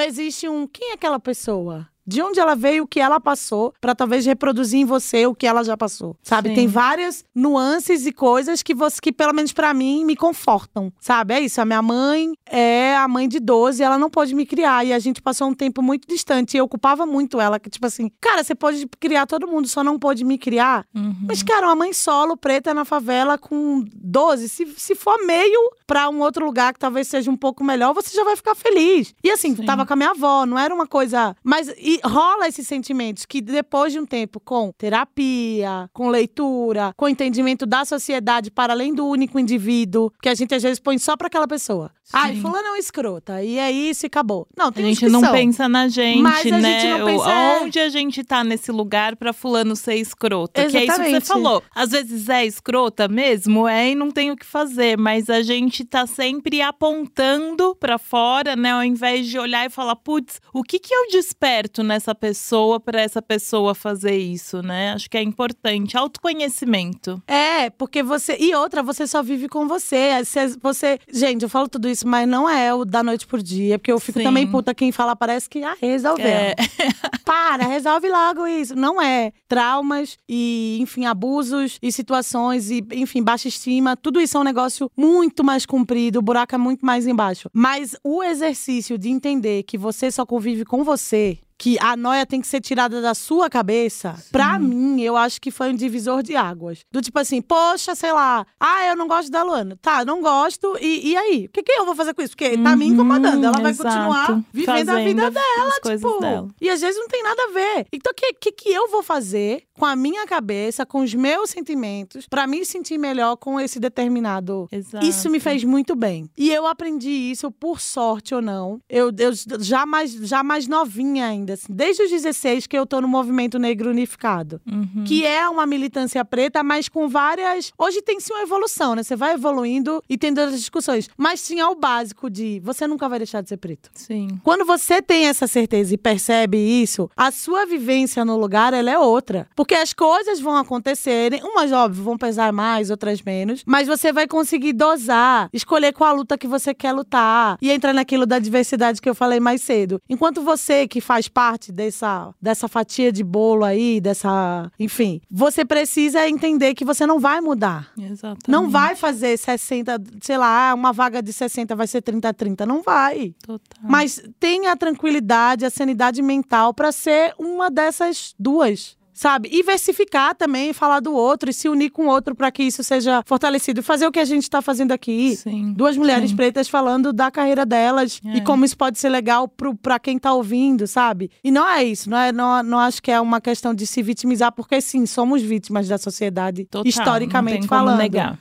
[SPEAKER 3] existe um quem é aquela pessoa? De onde ela veio, o que ela passou, pra talvez reproduzir em você o que ela já passou. Sabe?
[SPEAKER 1] Sim.
[SPEAKER 3] Tem várias nuances e coisas que você que pelo menos pra mim me confortam. Sabe? É isso, a minha mãe é a mãe de 12, ela não pôde me criar e a gente passou um tempo muito distante e eu ocupava muito ela, que tipo assim, cara, você pode criar todo mundo, só não pôde me criar.
[SPEAKER 1] Uhum.
[SPEAKER 3] Mas, cara, uma mãe solo, preta na favela com 12, se, se for meio pra um outro lugar que talvez seja um pouco melhor, você já vai ficar feliz. E assim,
[SPEAKER 1] Sim.
[SPEAKER 3] tava com a minha avó, não era uma coisa. Mas e rola esses sentimentos que depois de um tempo, com terapia, com leitura, com entendimento da sociedade para além do único indivíduo, que a gente às vezes põe só pra aquela pessoa. Ai,
[SPEAKER 1] Sim.
[SPEAKER 3] fulano é um escrota, e é isso e acabou. Não,
[SPEAKER 1] A
[SPEAKER 3] tem uns
[SPEAKER 1] gente
[SPEAKER 3] que
[SPEAKER 1] não
[SPEAKER 3] são.
[SPEAKER 1] pensa na gente,
[SPEAKER 3] Mas a
[SPEAKER 1] né?
[SPEAKER 3] gente não
[SPEAKER 1] O-
[SPEAKER 3] pensa- é.
[SPEAKER 1] Onde a gente tá nesse lugar pra fulano ser escrota. Que é isso que você
[SPEAKER 3] Exatamente.
[SPEAKER 1] falou. Às vezes é escrota mesmo, é e não tem o que fazer. Mas a gente tá sempre apontando pra fora, né? Ao invés de olhar e falar, putz, o que que eu desperto nessa pessoa pra essa pessoa fazer isso, né? Acho que é importante. Autoconhecimento.
[SPEAKER 3] É, porque você. E outra, você só vive com Você, você- Gente, eu falo tudo isso, mas não é o da noite por dia. Porque eu fico
[SPEAKER 1] Sim.
[SPEAKER 3] também puta quem fala, parece que, ah, resolveu.
[SPEAKER 1] É.
[SPEAKER 3] Para, resolve logo isso. Não é. Traumas e, enfim, abusos e situações e, enfim, baixa estima. Tudo isso é um negócio muito mais comprido, o buraco é muito mais embaixo. Mas o exercício de entender que você só convive com você. Que a noia tem que ser tirada da sua cabeça, pra mim, eu acho que foi um divisor de águas. Do tipo assim, poxa, sei lá, ah, eu não gosto da Luana. Tá, não gosto, e, e aí? O que, que eu vou fazer com isso? Porque tá me incomodando. Ela vai
[SPEAKER 1] Uhum, exato.
[SPEAKER 3] continuar vivendo a
[SPEAKER 1] Fazendo
[SPEAKER 3] vida
[SPEAKER 1] as
[SPEAKER 3] dela, tipo.
[SPEAKER 1] dela.
[SPEAKER 3] E às vezes não tem nada a ver. Então, o que, que, que eu vou fazer com a minha cabeça, com os meus sentimentos, pra me sentir melhor com esse determinado.
[SPEAKER 1] Exato.
[SPEAKER 3] Isso me fez muito bem. E eu aprendi isso, por sorte ou não. Eu, eu já, mais, já mais novinha ainda, assim, desde os 16 que eu tô no movimento negro unificado.
[SPEAKER 1] Uhum.
[SPEAKER 3] Que é uma militância preta, mas com várias. Hoje tem sim uma evolução, né? Você vai evoluindo e tendo outras discussões. Mas tinha o básico de você nunca vai deixar de ser preto.
[SPEAKER 1] Sim.
[SPEAKER 3] Quando você tem essa certeza e percebe isso, a sua vivência no lugar ela é outra. Porque as coisas vão acontecerem, umas óbvio vão pesar mais, outras menos, mas você vai conseguir dosar, escolher qual a luta que você quer lutar e entrar naquilo da diversidade que eu falei mais cedo. Enquanto você que faz parte dessa, dessa fatia de bolo aí, dessa. Enfim, você precisa entender que você não vai mudar.
[SPEAKER 1] Exatamente.
[SPEAKER 3] Não vai fazer 60, sei lá, uma vaga de 60 vai ser 30 30, não vai.
[SPEAKER 1] Total.
[SPEAKER 3] Mas tenha a tranquilidade, a sanidade mental para ser uma dessas duas. Sabe? E versificar também, falar do outro e se unir com o outro para que isso seja fortalecido. Fazer o que a gente está fazendo aqui.
[SPEAKER 1] Sim.
[SPEAKER 3] Duas mulheres
[SPEAKER 1] sim.
[SPEAKER 3] pretas falando da carreira delas
[SPEAKER 1] É.
[SPEAKER 3] e como isso pode ser legal para quem tá ouvindo, sabe? E não é isso, não, é, não, não acho que é uma questão de se vitimizar, porque sim, somos vítimas da sociedade,
[SPEAKER 1] Total,
[SPEAKER 3] historicamente falando.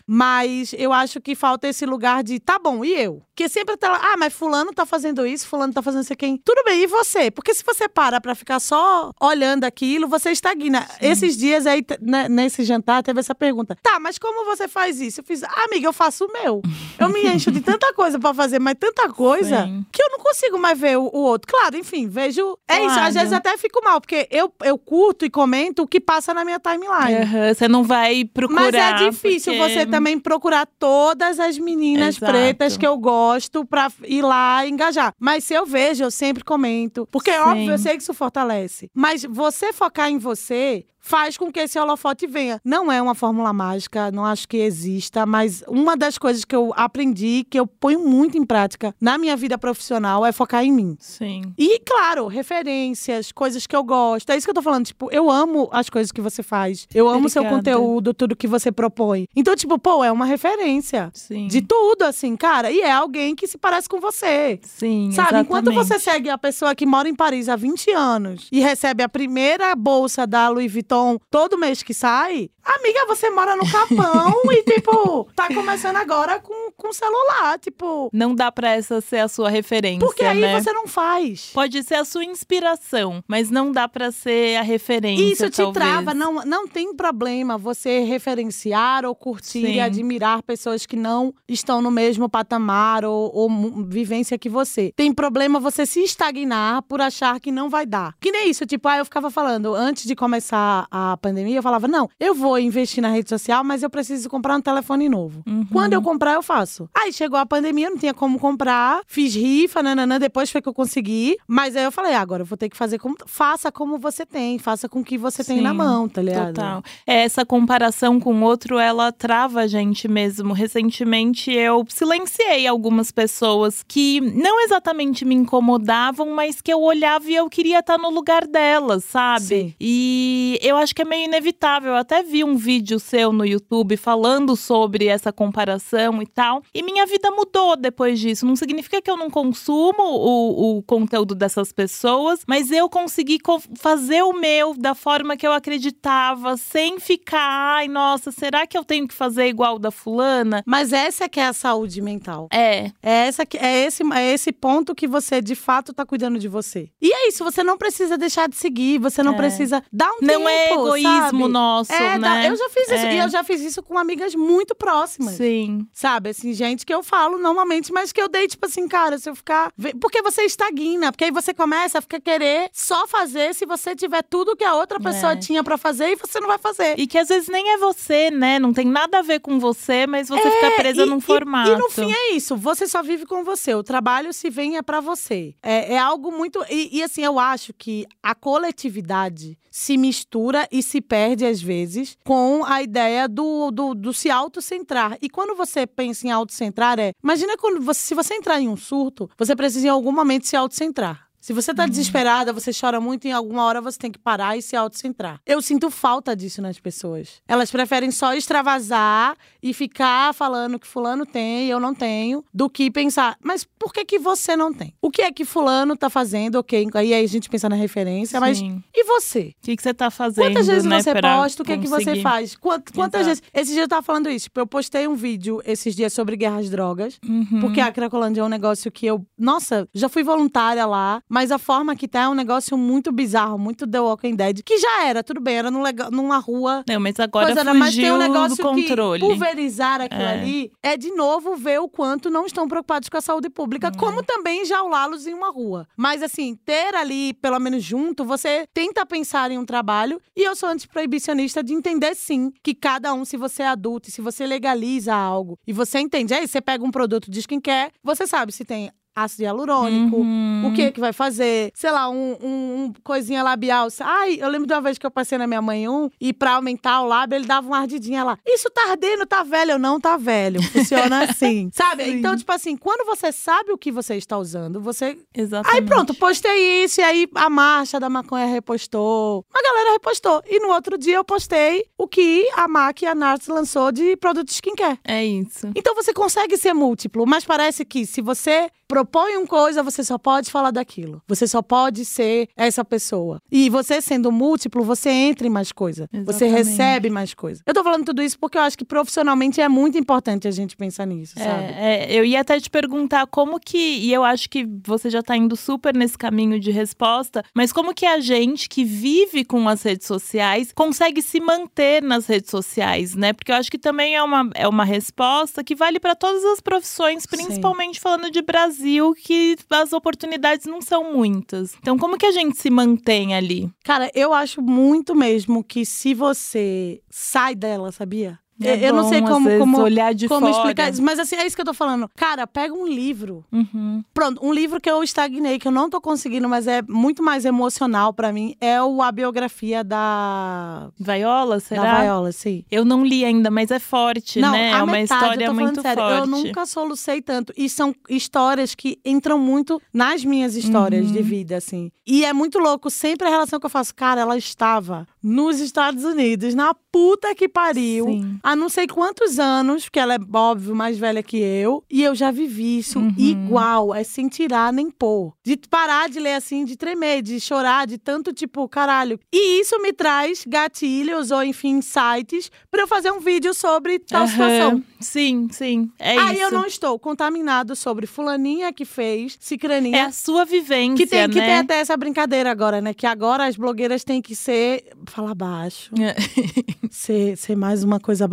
[SPEAKER 3] Mas eu acho que falta esse lugar de, tá bom, e eu? Que sempre tá lá, ah, mas fulano tá fazendo isso, fulano tá fazendo isso aqui. Tudo bem, e você? Porque se você para pra ficar só olhando aquilo, você estagna. Esses dias aí, né, nesse jantar, teve essa pergunta. Tá, mas como você faz isso? Eu fiz, ah, amiga, eu faço o meu. Eu me encho de tanta coisa pra fazer, mas tanta coisa,
[SPEAKER 1] Sim.
[SPEAKER 3] que eu não consigo mais ver o, o outro. Claro, enfim, vejo. É isso,
[SPEAKER 1] Claro.
[SPEAKER 3] às vezes até fico mal, porque eu, eu curto e comento o que passa na minha timeline.
[SPEAKER 1] Aham, Você não vai procurar.
[SPEAKER 3] Mas é difícil
[SPEAKER 1] porque-
[SPEAKER 3] você também procurar todas as meninas
[SPEAKER 1] Exato.
[SPEAKER 3] pretas que eu gosto pra ir lá engajar. Mas se eu vejo, eu sempre comento. Porque,
[SPEAKER 1] Sim.
[SPEAKER 3] óbvio, eu sei que isso fortalece. Mas você focar em você faz com que esse holofote venha. Não é uma fórmula mágica, não acho que exista, mas uma das coisas que eu aprendi, que eu ponho muito em prática na minha vida profissional, é focar em mim.
[SPEAKER 1] Sim.
[SPEAKER 3] E, claro, referências, coisas que eu gosto. É isso que eu tô falando. Tipo, eu amo as coisas que você faz. Eu amo seu conteúdo, tudo que você propõe. Então, tipo, pô, é uma referência.
[SPEAKER 1] Sim.
[SPEAKER 3] De tudo, assim, cara. E é alguém que se parece com você.
[SPEAKER 1] Sim.
[SPEAKER 3] Sabe, enquanto
[SPEAKER 1] exatamente.
[SPEAKER 3] você segue a pessoa que mora em Paris há 20 anos e recebe a primeira bolsa da Louis Vuitton todo mês que sai, amiga, você mora no Capão e, tipo, tá começando agora com, com celular. Tipo,
[SPEAKER 1] Não dá pra essa ser a sua referência,
[SPEAKER 3] porque aí
[SPEAKER 1] né?
[SPEAKER 3] você não faz.
[SPEAKER 1] Pode ser a sua inspiração, mas não dá pra ser a referência.
[SPEAKER 3] Isso te
[SPEAKER 1] talvez.
[SPEAKER 3] trava, não, não tem problema você referenciar ou curtir
[SPEAKER 1] Sim.
[SPEAKER 3] e admirar pessoas que não estão no mesmo patamar ou, ou vivência que você. Tem problema você se estagnar por achar que não vai dar. Que nem isso, tipo, ah, eu ficava falando, antes de começar a pandemia, eu falava, não, eu vou investir na rede social, mas eu preciso comprar um telefone novo.
[SPEAKER 1] Uhum.
[SPEAKER 3] Quando eu comprar, eu faço. Aí chegou a pandemia, não tinha como comprar, fiz rifa, nananã, depois foi que eu consegui. Mas aí eu falei, ah, agora eu vou ter que fazer como. Faça como você tem, faça com o que você tem na
[SPEAKER 1] Sim,
[SPEAKER 3] mão, tá ligado?
[SPEAKER 1] Total. É, Essa comparação com o outro, ela trava a gente mesmo. Recentemente eu silenciei algumas pessoas que não exatamente me incomodavam, mas que eu olhava e eu queria estar no lugar delas, sabe?
[SPEAKER 3] Sim.
[SPEAKER 1] E eu acho que é meio inevitável. Eu até vi um vídeo seu no YouTube falando sobre essa comparação e tal. E minha vida mudou depois disso. Não significa que eu não consumo o, o conteúdo dessas pessoas, mas eu consegui co- fazer o meu da forma que eu acreditava, sem ficar, ai, nossa, será que eu tenho que fazer igual da fulana?
[SPEAKER 3] Mas essa que é a saúde mental.
[SPEAKER 1] É,
[SPEAKER 3] É, essa que, é, esse, é esse ponto que você, de fato, tá cuidando de você. E é isso, você não precisa deixar de seguir, você não
[SPEAKER 1] É.
[SPEAKER 3] precisa dar um
[SPEAKER 1] não é egoísmo
[SPEAKER 3] sabe?
[SPEAKER 1] nosso,
[SPEAKER 3] É,
[SPEAKER 1] né?
[SPEAKER 3] dá- eu já fiz isso.
[SPEAKER 1] É.
[SPEAKER 3] E eu já fiz isso com amigas muito próximas.
[SPEAKER 1] Sim.
[SPEAKER 3] Sabe, assim, gente que eu falo normalmente, mas que eu dei, tipo assim, cara, se eu ficar. Porque você estagna, porque aí você começa a ficar querer só fazer se você tiver tudo que a outra pessoa
[SPEAKER 1] É.
[SPEAKER 3] tinha pra fazer e você não vai fazer.
[SPEAKER 1] E que às vezes nem é você, né? Não tem nada a ver com você, mas você fica presa
[SPEAKER 3] É, E-
[SPEAKER 1] num
[SPEAKER 3] e-
[SPEAKER 1] formato.
[SPEAKER 3] E, no fim é isso, você só vive com você. O trabalho se vem é pra você. É, é algo muito. E, e, assim, eu acho que a coletividade se mistura e se perde às vezes com a ideia do, do, do se autocentrar. E quando você pensa em autocentrar, é. Imagina quando você, se você entrar em um surto, você precisa em algum momento se autocentrar. Se você
[SPEAKER 1] Uhum.
[SPEAKER 3] tá desesperada, você chora muito, em alguma hora você tem que parar e se autocentrar. Eu sinto falta disso nas pessoas. Elas preferem só extravasar e ficar falando que fulano tem e eu não tenho, do que pensar, mas por que que você não tem? O que é que fulano tá fazendo? Ok, aí a gente pensa na referência, mas
[SPEAKER 1] Sim.
[SPEAKER 3] e você?
[SPEAKER 1] O que, que você tá fazendo?
[SPEAKER 3] Quantas vezes
[SPEAKER 1] né,
[SPEAKER 3] você posta? O que é que você faz? Quant- Quantas vezes? Esse dia eu tava falando isso. Tipo, eu postei um vídeo esses dias sobre guerra às drogas.
[SPEAKER 1] Uhum.
[SPEAKER 3] Porque a Cracolândia é um negócio que eu. Nossa, já fui voluntária lá, mas a forma que tá é um negócio muito bizarro, muito The Walking Dead. Que já era, tudo bem, era num lega- numa rua.
[SPEAKER 1] Não, mas agora
[SPEAKER 3] Coisa,
[SPEAKER 1] fugiu
[SPEAKER 3] mas tem um negócio
[SPEAKER 1] do controle.
[SPEAKER 3] que pulverizar aquilo
[SPEAKER 1] É.
[SPEAKER 3] ali é de novo ver o quanto não estão preocupados com a saúde pública,
[SPEAKER 1] Hum.
[SPEAKER 3] como também jaulá-los em uma rua. Mas assim, ter ali, pelo menos junto, você tenta pensar em um trabalho. E eu sou antiproibicionista de entender sim que cada um, se você é adulto e se você legaliza algo e você entende, aí você pega um produto de quem quer, você sabe se tem ácido hialurônico,
[SPEAKER 1] Uhum.
[SPEAKER 3] o que que vai fazer, sei lá, um, um- um coisinha labial. Ai, eu lembro de uma vez que eu passei na minha mãe um, e pra aumentar o lábio, ele dava uma ardidinha lá. Isso tá ardendo, tá velho? Eu não tá velho. Funciona assim. Sabe?
[SPEAKER 1] Sim.
[SPEAKER 3] Então, tipo assim, quando você sabe o que você está usando, você
[SPEAKER 1] Exatamente.
[SPEAKER 3] Aí pronto, postei isso, e aí a marcha da maconha repostou. A galera repostou. E no outro dia eu postei o que a MAC e a NARS lançou de produto skincare.
[SPEAKER 1] É isso.
[SPEAKER 3] Então você consegue ser múltiplo, mas parece que se você propõe uma coisa, você só pode falar daquilo. Você só pode ser essa pessoa. E você sendo múltiplo, você entra em mais coisa. Você
[SPEAKER 1] Exatamente.
[SPEAKER 3] recebe mais coisa. Eu tô falando tudo isso porque eu acho que profissionalmente é muito importante a gente pensar nisso, sabe?
[SPEAKER 1] É, é, eu ia até te perguntar como que, e eu acho que você já tá indo super nesse caminho de resposta, mas como que a gente que vive com as redes sociais consegue se manter nas redes sociais, né? Porque eu acho que também é uma, é uma resposta que vale para todas as profissões,
[SPEAKER 3] Sim.
[SPEAKER 1] principalmente falando de Brasil, que as oportunidades não são muitas. Então, como que a gente se mantém ali?
[SPEAKER 3] Cara, eu acho muito mesmo que se você sai dela, sabia?
[SPEAKER 1] É
[SPEAKER 3] eu não
[SPEAKER 1] bom,
[SPEAKER 3] sei
[SPEAKER 1] às
[SPEAKER 3] como, como,
[SPEAKER 1] olhar de
[SPEAKER 3] como
[SPEAKER 1] fora.
[SPEAKER 3] explicar isso, mas assim, é isso que eu tô falando. Cara, pega um livro.
[SPEAKER 1] Uhum.
[SPEAKER 3] Pronto, um livro que eu estagnei, que eu não tô conseguindo, mas é muito mais emocional pra mim, é o A Biografia da,
[SPEAKER 1] Vaiola, será?
[SPEAKER 3] da Viola, sim.
[SPEAKER 1] Eu não li ainda, mas é forte,
[SPEAKER 3] Não,
[SPEAKER 1] né?
[SPEAKER 3] a
[SPEAKER 1] É uma
[SPEAKER 3] metade,
[SPEAKER 1] história
[SPEAKER 3] eu
[SPEAKER 1] muito
[SPEAKER 3] sério,
[SPEAKER 1] forte.
[SPEAKER 3] Eu nunca solucei tanto. E são histórias que entram muito nas minhas histórias
[SPEAKER 1] Uhum.
[SPEAKER 3] de vida, assim. E é muito louco, sempre a relação que eu faço. Cara, ela estava nos Estados Unidos, na puta que pariu.
[SPEAKER 1] Sim.
[SPEAKER 3] Há não sei quantos anos, porque ela é, óbvio, mais velha que eu. E eu já vivi isso
[SPEAKER 1] Uhum.
[SPEAKER 3] igual, é sem tirar nem pôr. De parar de ler assim, de tremer, de chorar, de tanto tipo, caralho. E isso me traz gatilhos ou, enfim, sites pra eu fazer um vídeo sobre tal
[SPEAKER 1] Aham.
[SPEAKER 3] situação.
[SPEAKER 1] Sim, sim. É
[SPEAKER 3] Aí
[SPEAKER 1] isso.
[SPEAKER 3] eu não estou contaminado sobre fulaninha que fez,
[SPEAKER 1] É
[SPEAKER 3] cicraninha.
[SPEAKER 1] a sua vivência,
[SPEAKER 3] que tem, que
[SPEAKER 1] né?
[SPEAKER 3] tem até essa brincadeira agora, né? Que agora as blogueiras têm que ser. falar baixo. ser, ser mais uma coisa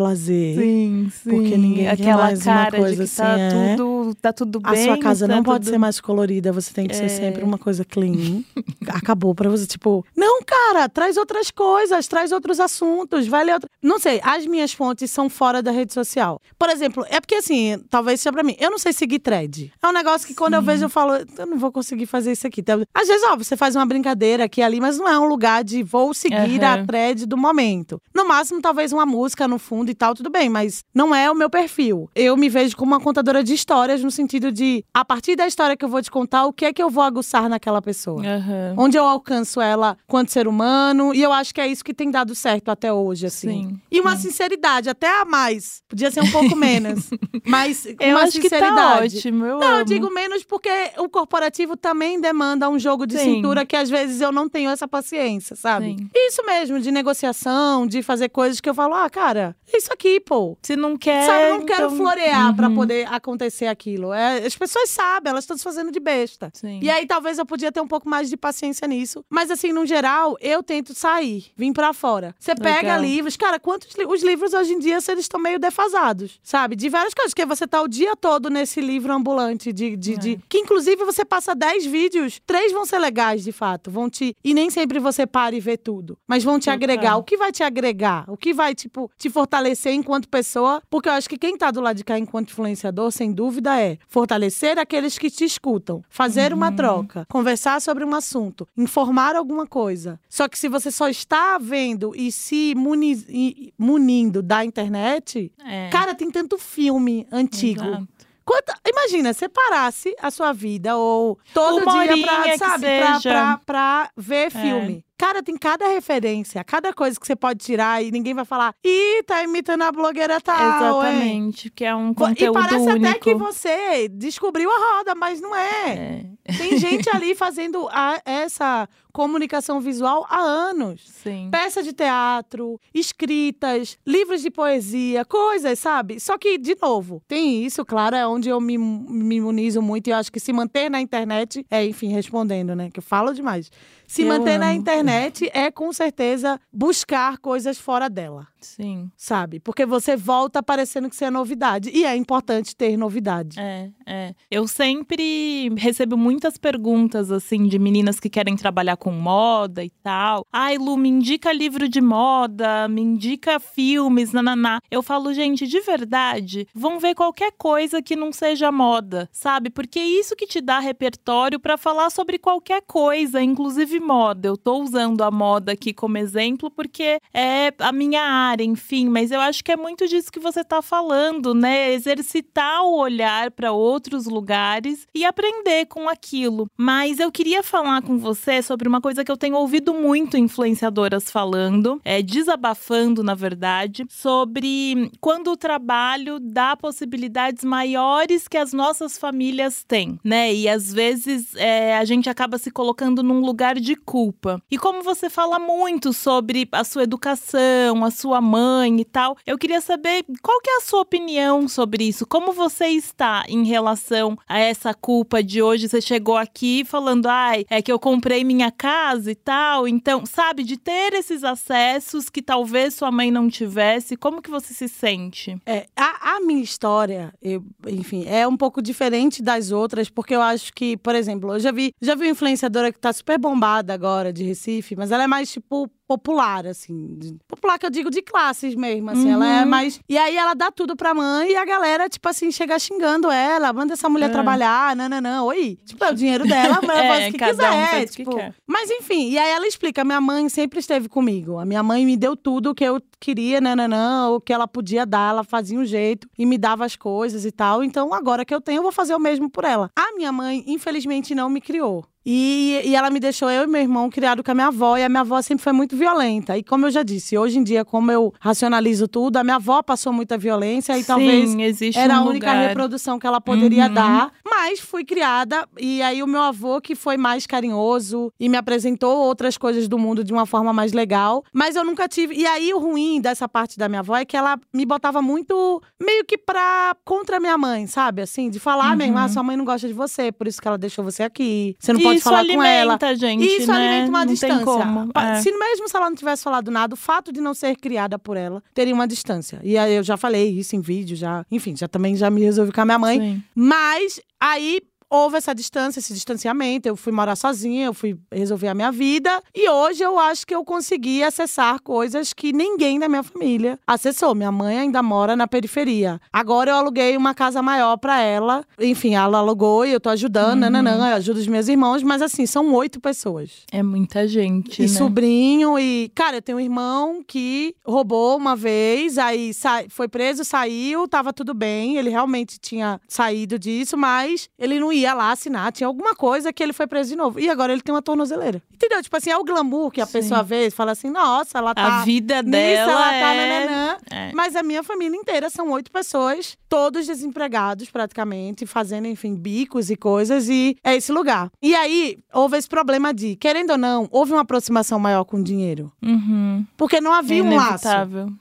[SPEAKER 1] Sim, sim.
[SPEAKER 3] Porque quer
[SPEAKER 1] Aquela cara
[SPEAKER 3] coisa
[SPEAKER 1] de que tá
[SPEAKER 3] assim, é.
[SPEAKER 1] tudo, tá tudo
[SPEAKER 3] A
[SPEAKER 1] bem.
[SPEAKER 3] sua casa
[SPEAKER 1] tá
[SPEAKER 3] não pode
[SPEAKER 1] tudo-
[SPEAKER 3] ser mais colorida, você tem que ser
[SPEAKER 1] É.
[SPEAKER 3] sempre uma coisa clean. Acabou pra você, tipo, não, cara, traz outras coisas, traz outros assuntos, vai ler outra. Não sei, as minhas fontes são fora da rede social. Por exemplo, é porque assim, talvez seja pra mim, eu não sei seguir thread. É um negócio que quando eu vejo eu falo, eu não vou conseguir fazer isso aqui. Então, às vezes, ó, você faz uma brincadeira aqui e ali, mas não é um lugar de vou seguir a
[SPEAKER 1] Aham.
[SPEAKER 3] thread do momento. No máximo, talvez uma música no fundo e tal, tudo bem, mas não é o meu perfil. Eu me vejo como uma contadora de histórias no sentido de, a partir da história que eu vou te contar, o que é que eu vou aguçar naquela pessoa.
[SPEAKER 1] Aham.
[SPEAKER 3] Onde eu alcanço ela quanto ser humano, e eu acho que é isso que tem dado certo até hoje, assim.
[SPEAKER 1] Sim.
[SPEAKER 3] E uma sinceridade, até a mais. Podia ser um pouco menos. mas
[SPEAKER 1] Eu
[SPEAKER 3] uma
[SPEAKER 1] acho que tá
[SPEAKER 3] sinceridade.
[SPEAKER 1] ótimo, eu
[SPEAKER 3] Não, eu
[SPEAKER 1] amo.
[SPEAKER 3] digo menos porque o corporativo também demanda um jogo de
[SPEAKER 1] Sim.
[SPEAKER 3] cintura que às vezes eu não tenho essa paciência, sabe?
[SPEAKER 1] Sim.
[SPEAKER 3] Isso mesmo, de negociação, de fazer coisas que eu falo, ah, cara, é isso aqui, pô.
[SPEAKER 1] Se não quer.
[SPEAKER 3] Sabe, eu não quero
[SPEAKER 1] então-
[SPEAKER 3] florear pra
[SPEAKER 1] Uhum.
[SPEAKER 3] poder acontecer aquilo. É, as pessoas sabem, elas estão se fazendo de besta.
[SPEAKER 1] Sim.
[SPEAKER 3] E aí talvez eu podia ter um pouco mais de paciência nisso. Mas assim, no geral, eu tento sair, vir pra fora. Você pega livros, cara, quantos li- os livros hoje em dia eles estão meio defasados, sabe? De várias coisas, porque você tá o dia todo nesse livro ambulante de, de, de- que inclusive você passa 10 vídeos, três vão ser legais de fato, vão te e nem sempre você para e vê tudo, mas vão te
[SPEAKER 1] Total.
[SPEAKER 3] agregar. O que vai te agregar? O que vai tipo te fortalecer enquanto pessoa? Porque eu acho que quem tá do lado de cá enquanto influenciador, sem dúvida é fortalecer aqueles que te escutam, fazer uma troca, conversar sobre um assunto, informar alguma coisa. Só que se você só está vendo e se muni- e- munindo da internet,
[SPEAKER 1] É.
[SPEAKER 3] cara, tem tanto filme antigo.
[SPEAKER 1] Exato.
[SPEAKER 3] Quanta- imagina, você parasse a sua vida ou todo dia pra, sabe, pra, pra, pra ver
[SPEAKER 1] É.
[SPEAKER 3] filme. Cara, tem cada referência, cada coisa que você pode tirar e ninguém vai falar, ih, tá imitando a blogueira tal, hein?"
[SPEAKER 1] Exatamente, que é um
[SPEAKER 3] E
[SPEAKER 1] conteúdo
[SPEAKER 3] parece
[SPEAKER 1] único.
[SPEAKER 3] até que você descobriu a roda, mas não é.
[SPEAKER 1] É,
[SPEAKER 3] Tem gente ali fazendo a- essa comunicação visual há anos.
[SPEAKER 1] sim.
[SPEAKER 3] Peça de teatro, escritas, livros de poesia, coisas, sabe? Só que, de novo, tem isso, claro, é onde eu me, me imunizo muito e eu acho que se manter na internet é, enfim, respondendo, né? Que eu falo demais. Se
[SPEAKER 1] Eu
[SPEAKER 3] manter na
[SPEAKER 1] amo.
[SPEAKER 3] internet é, com certeza, buscar coisas fora dela.
[SPEAKER 1] Sim.
[SPEAKER 3] Sabe? Porque você volta parecendo que você é novidade. E é importante ter novidade.
[SPEAKER 1] É, é. Eu sempre recebo muitas perguntas, assim, de meninas que querem trabalhar com moda e tal. Ai, Lu, me indica livro de moda, me indica filmes, nananá. Eu falo, gente, de verdade, vão ver qualquer coisa que não seja moda, sabe? Porque é isso que te dá repertório para falar sobre qualquer coisa, inclusive moda. Eu tô usando a moda aqui como exemplo porque é a minha área, enfim, mas eu acho que é muito disso que você tá falando, né? Exercitar o olhar para outros lugares e aprender com aquilo. Mas eu queria falar com você sobre uma coisa que eu tenho ouvido muito influenciadoras falando, é desabafando, na verdade, sobre quando o trabalho dá possibilidades maiores que as nossas famílias têm, né? E às vezes é, a gente acaba se colocando num lugar de culpa. E como você fala muito sobre a sua educação, a sua mãe e tal, eu queria saber qual que é a sua opinião sobre isso. Como você está em relação a essa culpa de hoje? Você chegou aqui falando, ai, é que eu comprei minha casa e tal. Então, sabe, de ter esses acessos que talvez sua mãe não tivesse, como que você se sente?
[SPEAKER 3] É, a, a minha história, eu, enfim, é um pouco diferente das outras, porque eu acho que, por exemplo, eu já vi, já vi influenciadora que tá super bombada agora de Recife, mas ela é mais tipo popular, assim. Popular que eu digo de classes mesmo, assim. Uhum. Ela é uhum. mais. E aí ela dá tudo pra mãe e a galera, tipo assim, chega xingando ela, manda essa mulher é. trabalhar, não, não, não. Oi. Tipo, é o dinheiro dela, mas ela é, faz o que quiser. Um tipo. Que mas enfim, e aí ela explica: minha mãe sempre esteve comigo. A minha mãe me deu tudo o que eu queria, não, o que ela podia dar, ela fazia um jeito e me dava as coisas e tal. Então, agora que eu tenho, eu vou fazer o mesmo por ela. A minha mãe, infelizmente, não me criou. E, e ela me deixou, eu e meu irmão, criado com a minha avó, e a minha avó sempre foi muito violenta. E como eu já disse, hoje em dia, como eu racionalizo tudo, a minha avó passou muita violência e Sim, talvez era um a única lugar. reprodução que ela poderia uhum. dar. Mas fui criada, e aí o meu avô, que foi mais carinhoso e me apresentou outras coisas do mundo de uma forma mais legal. Mas eu nunca tive. E aí o ruim dessa parte da minha avó é que ela me botava muito meio que pra contra minha mãe, sabe? Assim, de falar uhum. mesmo, ah, sua mãe não gosta de você, por isso que ela deixou você aqui. Você não pode
[SPEAKER 1] isso
[SPEAKER 3] falar
[SPEAKER 1] alimenta,
[SPEAKER 3] com ela.
[SPEAKER 1] Gente,
[SPEAKER 3] isso
[SPEAKER 1] né?
[SPEAKER 3] alimenta uma
[SPEAKER 1] não
[SPEAKER 3] distância.
[SPEAKER 1] Como, é.
[SPEAKER 3] Se mesmo se ela não tivesse falado nada, o fato de não ser criada por ela teria uma distância. E aí eu já falei isso em vídeo, já, enfim, já também já me resolvi com a minha mãe. Sim. Mas aí houve essa distância, esse distanciamento. Eu fui morar sozinha, eu fui resolver a minha vida. E hoje eu acho que eu consegui acessar coisas que ninguém da minha família acessou. Minha mãe ainda mora na periferia. Agora eu aluguei uma casa maior para ela. Enfim, ela alugou e eu tô ajudando, uhum. nananã, eu ajudo os meus irmãos. Mas assim, são oito pessoas.
[SPEAKER 1] É muita gente,
[SPEAKER 3] E
[SPEAKER 1] né?
[SPEAKER 3] sobrinho e... Cara, eu tenho um irmão que roubou uma vez, aí sa... foi preso, saiu, tava tudo bem. Ele realmente tinha saído disso, mas ele não ia ia lá assinar, tinha alguma coisa que ele foi preso de novo. E agora ele tem uma tornozeleira. Entendeu? Tipo assim, é o glamour que a Sim. pessoa vê e fala assim, nossa, ela tá.
[SPEAKER 1] A vida nisso, dela. Ela tá
[SPEAKER 3] é... nananã. É. Mas a minha família inteira são oito pessoas, todos desempregados praticamente, fazendo, enfim, bicos e coisas, e é esse lugar. E aí, houve esse problema de, querendo ou não, houve uma aproximação maior com o dinheiro.
[SPEAKER 1] Uhum.
[SPEAKER 3] Porque não havia
[SPEAKER 1] é
[SPEAKER 3] um laço.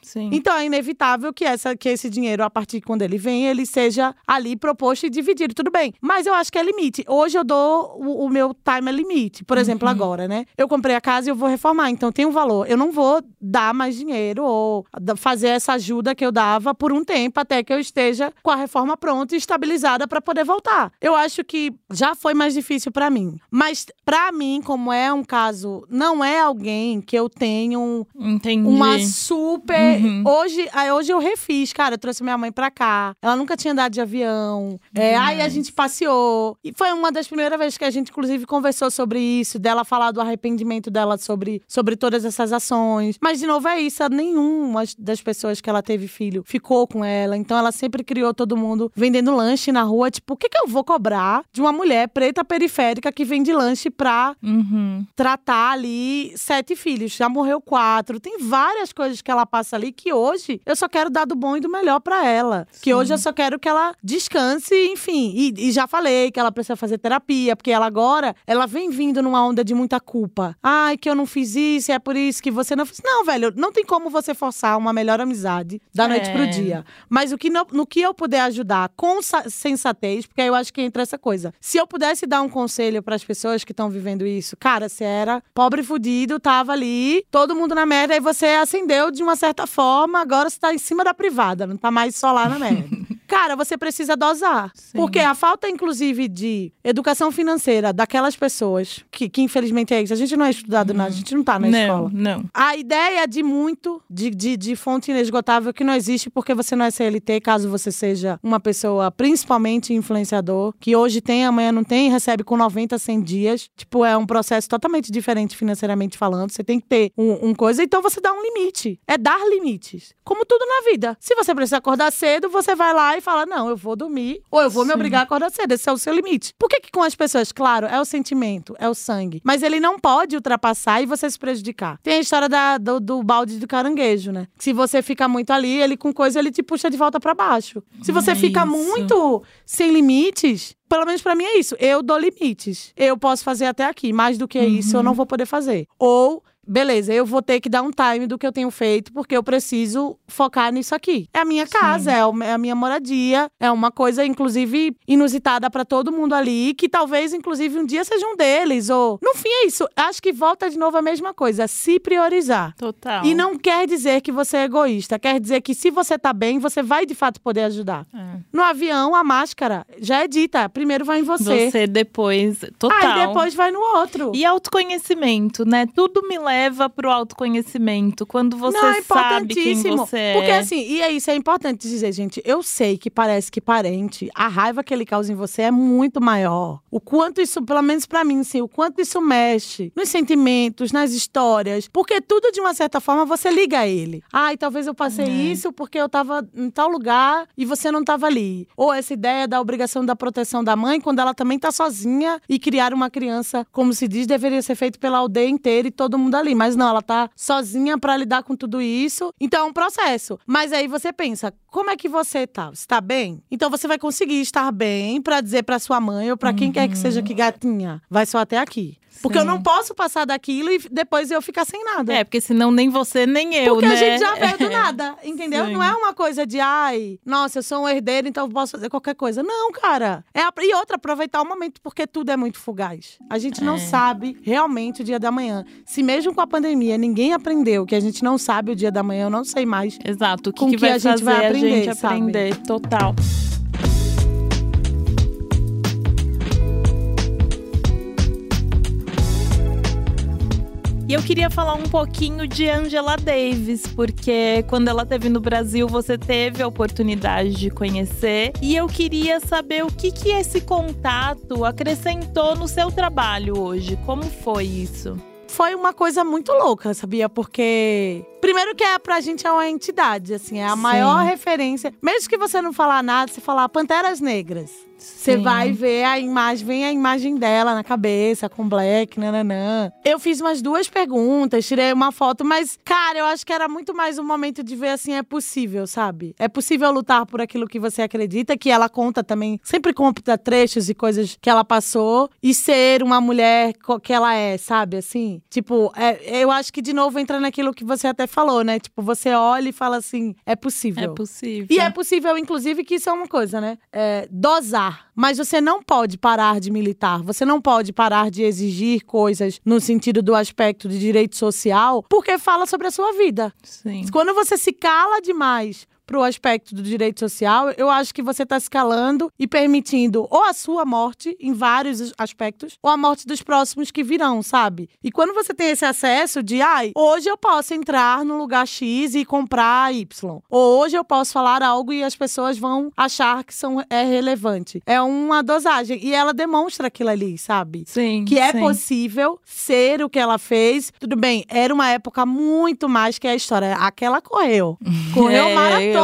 [SPEAKER 1] Sim.
[SPEAKER 3] Então é inevitável que, essa, que esse dinheiro, a partir de quando ele vem, ele seja ali proposto e dividido. Tudo bem. Mas eu acho acho que é limite. Hoje eu dou o, o meu time é limite. Por exemplo, uhum. agora, né? Eu comprei a casa e eu vou reformar, então tem um valor. Eu não vou dar mais dinheiro ou fazer essa ajuda que eu dava por um tempo até que eu esteja com a reforma pronta e estabilizada para poder voltar. Eu acho que já foi mais difícil para mim. Mas para mim, como é um caso, não é alguém que eu tenho
[SPEAKER 1] Entendi.
[SPEAKER 3] uma super. Uhum. Hoje, hoje eu refiz, cara. Eu trouxe minha mãe pra cá. Ela nunca tinha andado de avião. É, aí a gente passeou e foi uma das primeiras vezes que a gente, inclusive, conversou sobre isso, dela falar do arrependimento dela sobre, sobre todas essas ações. Mas, de novo, é isso. Nenhuma das pessoas que ela teve filho ficou com ela. Então, ela sempre criou todo mundo vendendo lanche na rua. Tipo, o que, que eu vou cobrar de uma mulher preta periférica que vende lanche pra
[SPEAKER 1] uhum.
[SPEAKER 3] tratar ali sete filhos? Já morreu quatro. Tem várias coisas que ela passa ali que hoje eu só quero dar do bom e do melhor para ela. Sim. Que hoje eu só quero que ela descanse, enfim. E, e já falei, que ela precisa fazer terapia, porque ela agora, ela vem vindo numa onda de muita culpa. Ai, que eu não fiz isso, é por isso que você não fez. Não, velho, não tem como você forçar uma melhor amizade da noite é. pro dia. Mas o que no, no que eu puder ajudar com sensatez, porque aí eu acho que entra essa coisa. Se eu pudesse dar um conselho para as pessoas que estão vivendo isso, cara, você era pobre fudido, tava ali, todo mundo na merda, aí você acendeu de uma certa forma, agora você tá em cima da privada, não tá mais só lá na merda. cara, você precisa dosar.
[SPEAKER 1] Sim.
[SPEAKER 3] Porque a falta, inclusive, de educação financeira daquelas pessoas, que, que infelizmente é isso, a gente não é estudado nada, a gente não tá na
[SPEAKER 1] não,
[SPEAKER 3] escola.
[SPEAKER 1] não.
[SPEAKER 3] A ideia de muito, de, de, de fonte inesgotável, que não existe porque você não é CLT, caso você seja uma pessoa, principalmente influenciador, que hoje tem, amanhã não tem, recebe com 90, 100 dias. Tipo, é um processo totalmente diferente financeiramente falando. Você tem que ter um, um coisa, então você dá um limite. É dar limites. Como tudo na vida. Se você precisa acordar cedo, você vai lá e fala: Não, eu vou dormir, ou eu vou me
[SPEAKER 1] Sim.
[SPEAKER 3] obrigar a acordar cedo. Esse é o seu limite. Por que, que com as pessoas, claro, é o sentimento, é o sangue. Mas ele não pode ultrapassar e você se prejudicar. Tem a história da- do, do balde do caranguejo, né? Se você fica muito ali, ele com coisa, ele te puxa de volta pra baixo. Se você
[SPEAKER 1] É
[SPEAKER 3] fica
[SPEAKER 1] isso.
[SPEAKER 3] muito sem limites. Pelo menos pra mim é isso. Eu dou limites. Eu posso fazer até aqui. Mais do que isso,
[SPEAKER 1] Uhum.
[SPEAKER 3] eu não vou poder fazer. Ou beleza, eu vou ter que dar um time do que eu tenho feito, porque eu preciso focar nisso aqui. É a minha casa, é é a minha moradia, é uma coisa, inclusive, inusitada pra todo mundo ali, que talvez, inclusive, um dia seja um deles. Ou. No fim, é isso. Acho que volta de novo a mesma coisa, se priorizar.
[SPEAKER 1] Total.
[SPEAKER 3] E não quer dizer que você é egoísta, quer dizer que se você tá bem, você vai de fato poder ajudar.
[SPEAKER 1] É.
[SPEAKER 3] No avião, a máscara já é dita. Primeiro vai em você.
[SPEAKER 1] Você depois. Total.
[SPEAKER 3] Aí depois vai no outro.
[SPEAKER 1] E autoconhecimento, né? Tudo me leva pro autoconhecimento. Quando você
[SPEAKER 3] Não, é
[SPEAKER 1] sabe quem você é.
[SPEAKER 3] Porque assim, e é isso, é importante dizer, gente. Eu sei que parece que parente, a raiva que ele causa em você é muito maior. O quanto isso, pelo menos pra mim, assim, o quanto isso mexe nos sentimentos, nas histórias. Porque tudo, de uma certa forma, você liga a ele. Ai, talvez eu passei
[SPEAKER 1] É.
[SPEAKER 3] isso porque eu tava em tal lugar e você não tava ali. Ou essa ideia da obrigação da proteção da mãe, quando ela também tá sozinha e criar uma criança, como se diz, deveria ser feito pela aldeia inteira e todo mundo ali. Mas não, ela tá sozinha pra lidar com tudo isso. Então é um processo. Mas aí você pensa, como é que você tá? Você tá bem? Então você vai conseguir estar bem pra dizer pra sua mãe ou pra quem quer que seja que gatinha, vai só até aqui. Porque eu
[SPEAKER 1] Sim.
[SPEAKER 3] não posso passar daquilo e depois eu ficar sem nada.
[SPEAKER 1] É, porque senão nem você nem eu,
[SPEAKER 3] Porque
[SPEAKER 1] né?
[SPEAKER 3] a gente já veio do nada, entendeu?
[SPEAKER 1] Sim.
[SPEAKER 3] Não é uma coisa de, ai, nossa, eu sou um herdeiro, então eu posso fazer qualquer coisa. Não, cara. É a- E outra, aproveitar o momento, porque tudo é muito fugaz. A gente não
[SPEAKER 1] É.
[SPEAKER 3] sabe realmente o dia da manhã. Se mesmo com a pandemia ninguém aprendeu que a gente não sabe o dia da manhã, eu não sei mais.
[SPEAKER 1] Exato. O que,
[SPEAKER 3] Com
[SPEAKER 1] que
[SPEAKER 3] que a gente vai
[SPEAKER 1] a
[SPEAKER 3] aprender,
[SPEAKER 1] gente
[SPEAKER 3] sabe?
[SPEAKER 1] aprender? Total. E eu queria falar um pouquinho de Angela Davis, porque quando ela esteve no Brasil, você teve a oportunidade de conhecer. E eu queria saber o que, que esse contato acrescentou no seu trabalho hoje. Como foi isso?
[SPEAKER 3] Foi uma coisa muito louca, sabia? Porque. Primeiro que é pra gente é uma entidade, assim, é a
[SPEAKER 1] Sim.
[SPEAKER 3] maior referência. Mesmo que você não falar nada, você falar Panteras Negras. Você vai ver a imagem, vem a imagem dela na cabeça, com black, nananã. Eu fiz umas duas perguntas, tirei uma foto, mas, cara, eu acho que era muito mais um momento de ver assim, é possível, sabe? É possível lutar por aquilo que você acredita, que ela conta também, sempre conta trechos e coisas que ela passou, e ser uma mulher que ela é, sabe? Assim, tipo, é- eu acho que de novo entra naquilo que você até falou, né? Tipo, você olha e fala assim, é possível.
[SPEAKER 1] É possível.
[SPEAKER 3] E é possível, inclusive, que isso é uma coisa, né? É, dosar. Mas você não pode parar de militar. Você não pode parar de exigir coisas no sentido do aspecto de direito social, porque fala sobre a sua vida.
[SPEAKER 1] Sim.
[SPEAKER 3] Quando você se cala demais pro aspecto do direito social, eu acho que você está escalando e permitindo ou a sua morte em vários aspectos, ou a morte dos próximos que virão, sabe? E quando você tem esse acesso de, ai, hoje eu posso entrar no lugar X e comprar Y, ou hoje eu posso falar algo e as pessoas vão achar que são, é relevante. É uma dosagem. E ela demonstra aquilo ali, sabe?
[SPEAKER 1] Sim.
[SPEAKER 3] que é
[SPEAKER 1] sim.
[SPEAKER 3] possível ser o que ela fez. Tudo bem, era uma época muito mais que a história. Aquela correu. Correu
[SPEAKER 1] É,
[SPEAKER 3] maratonas.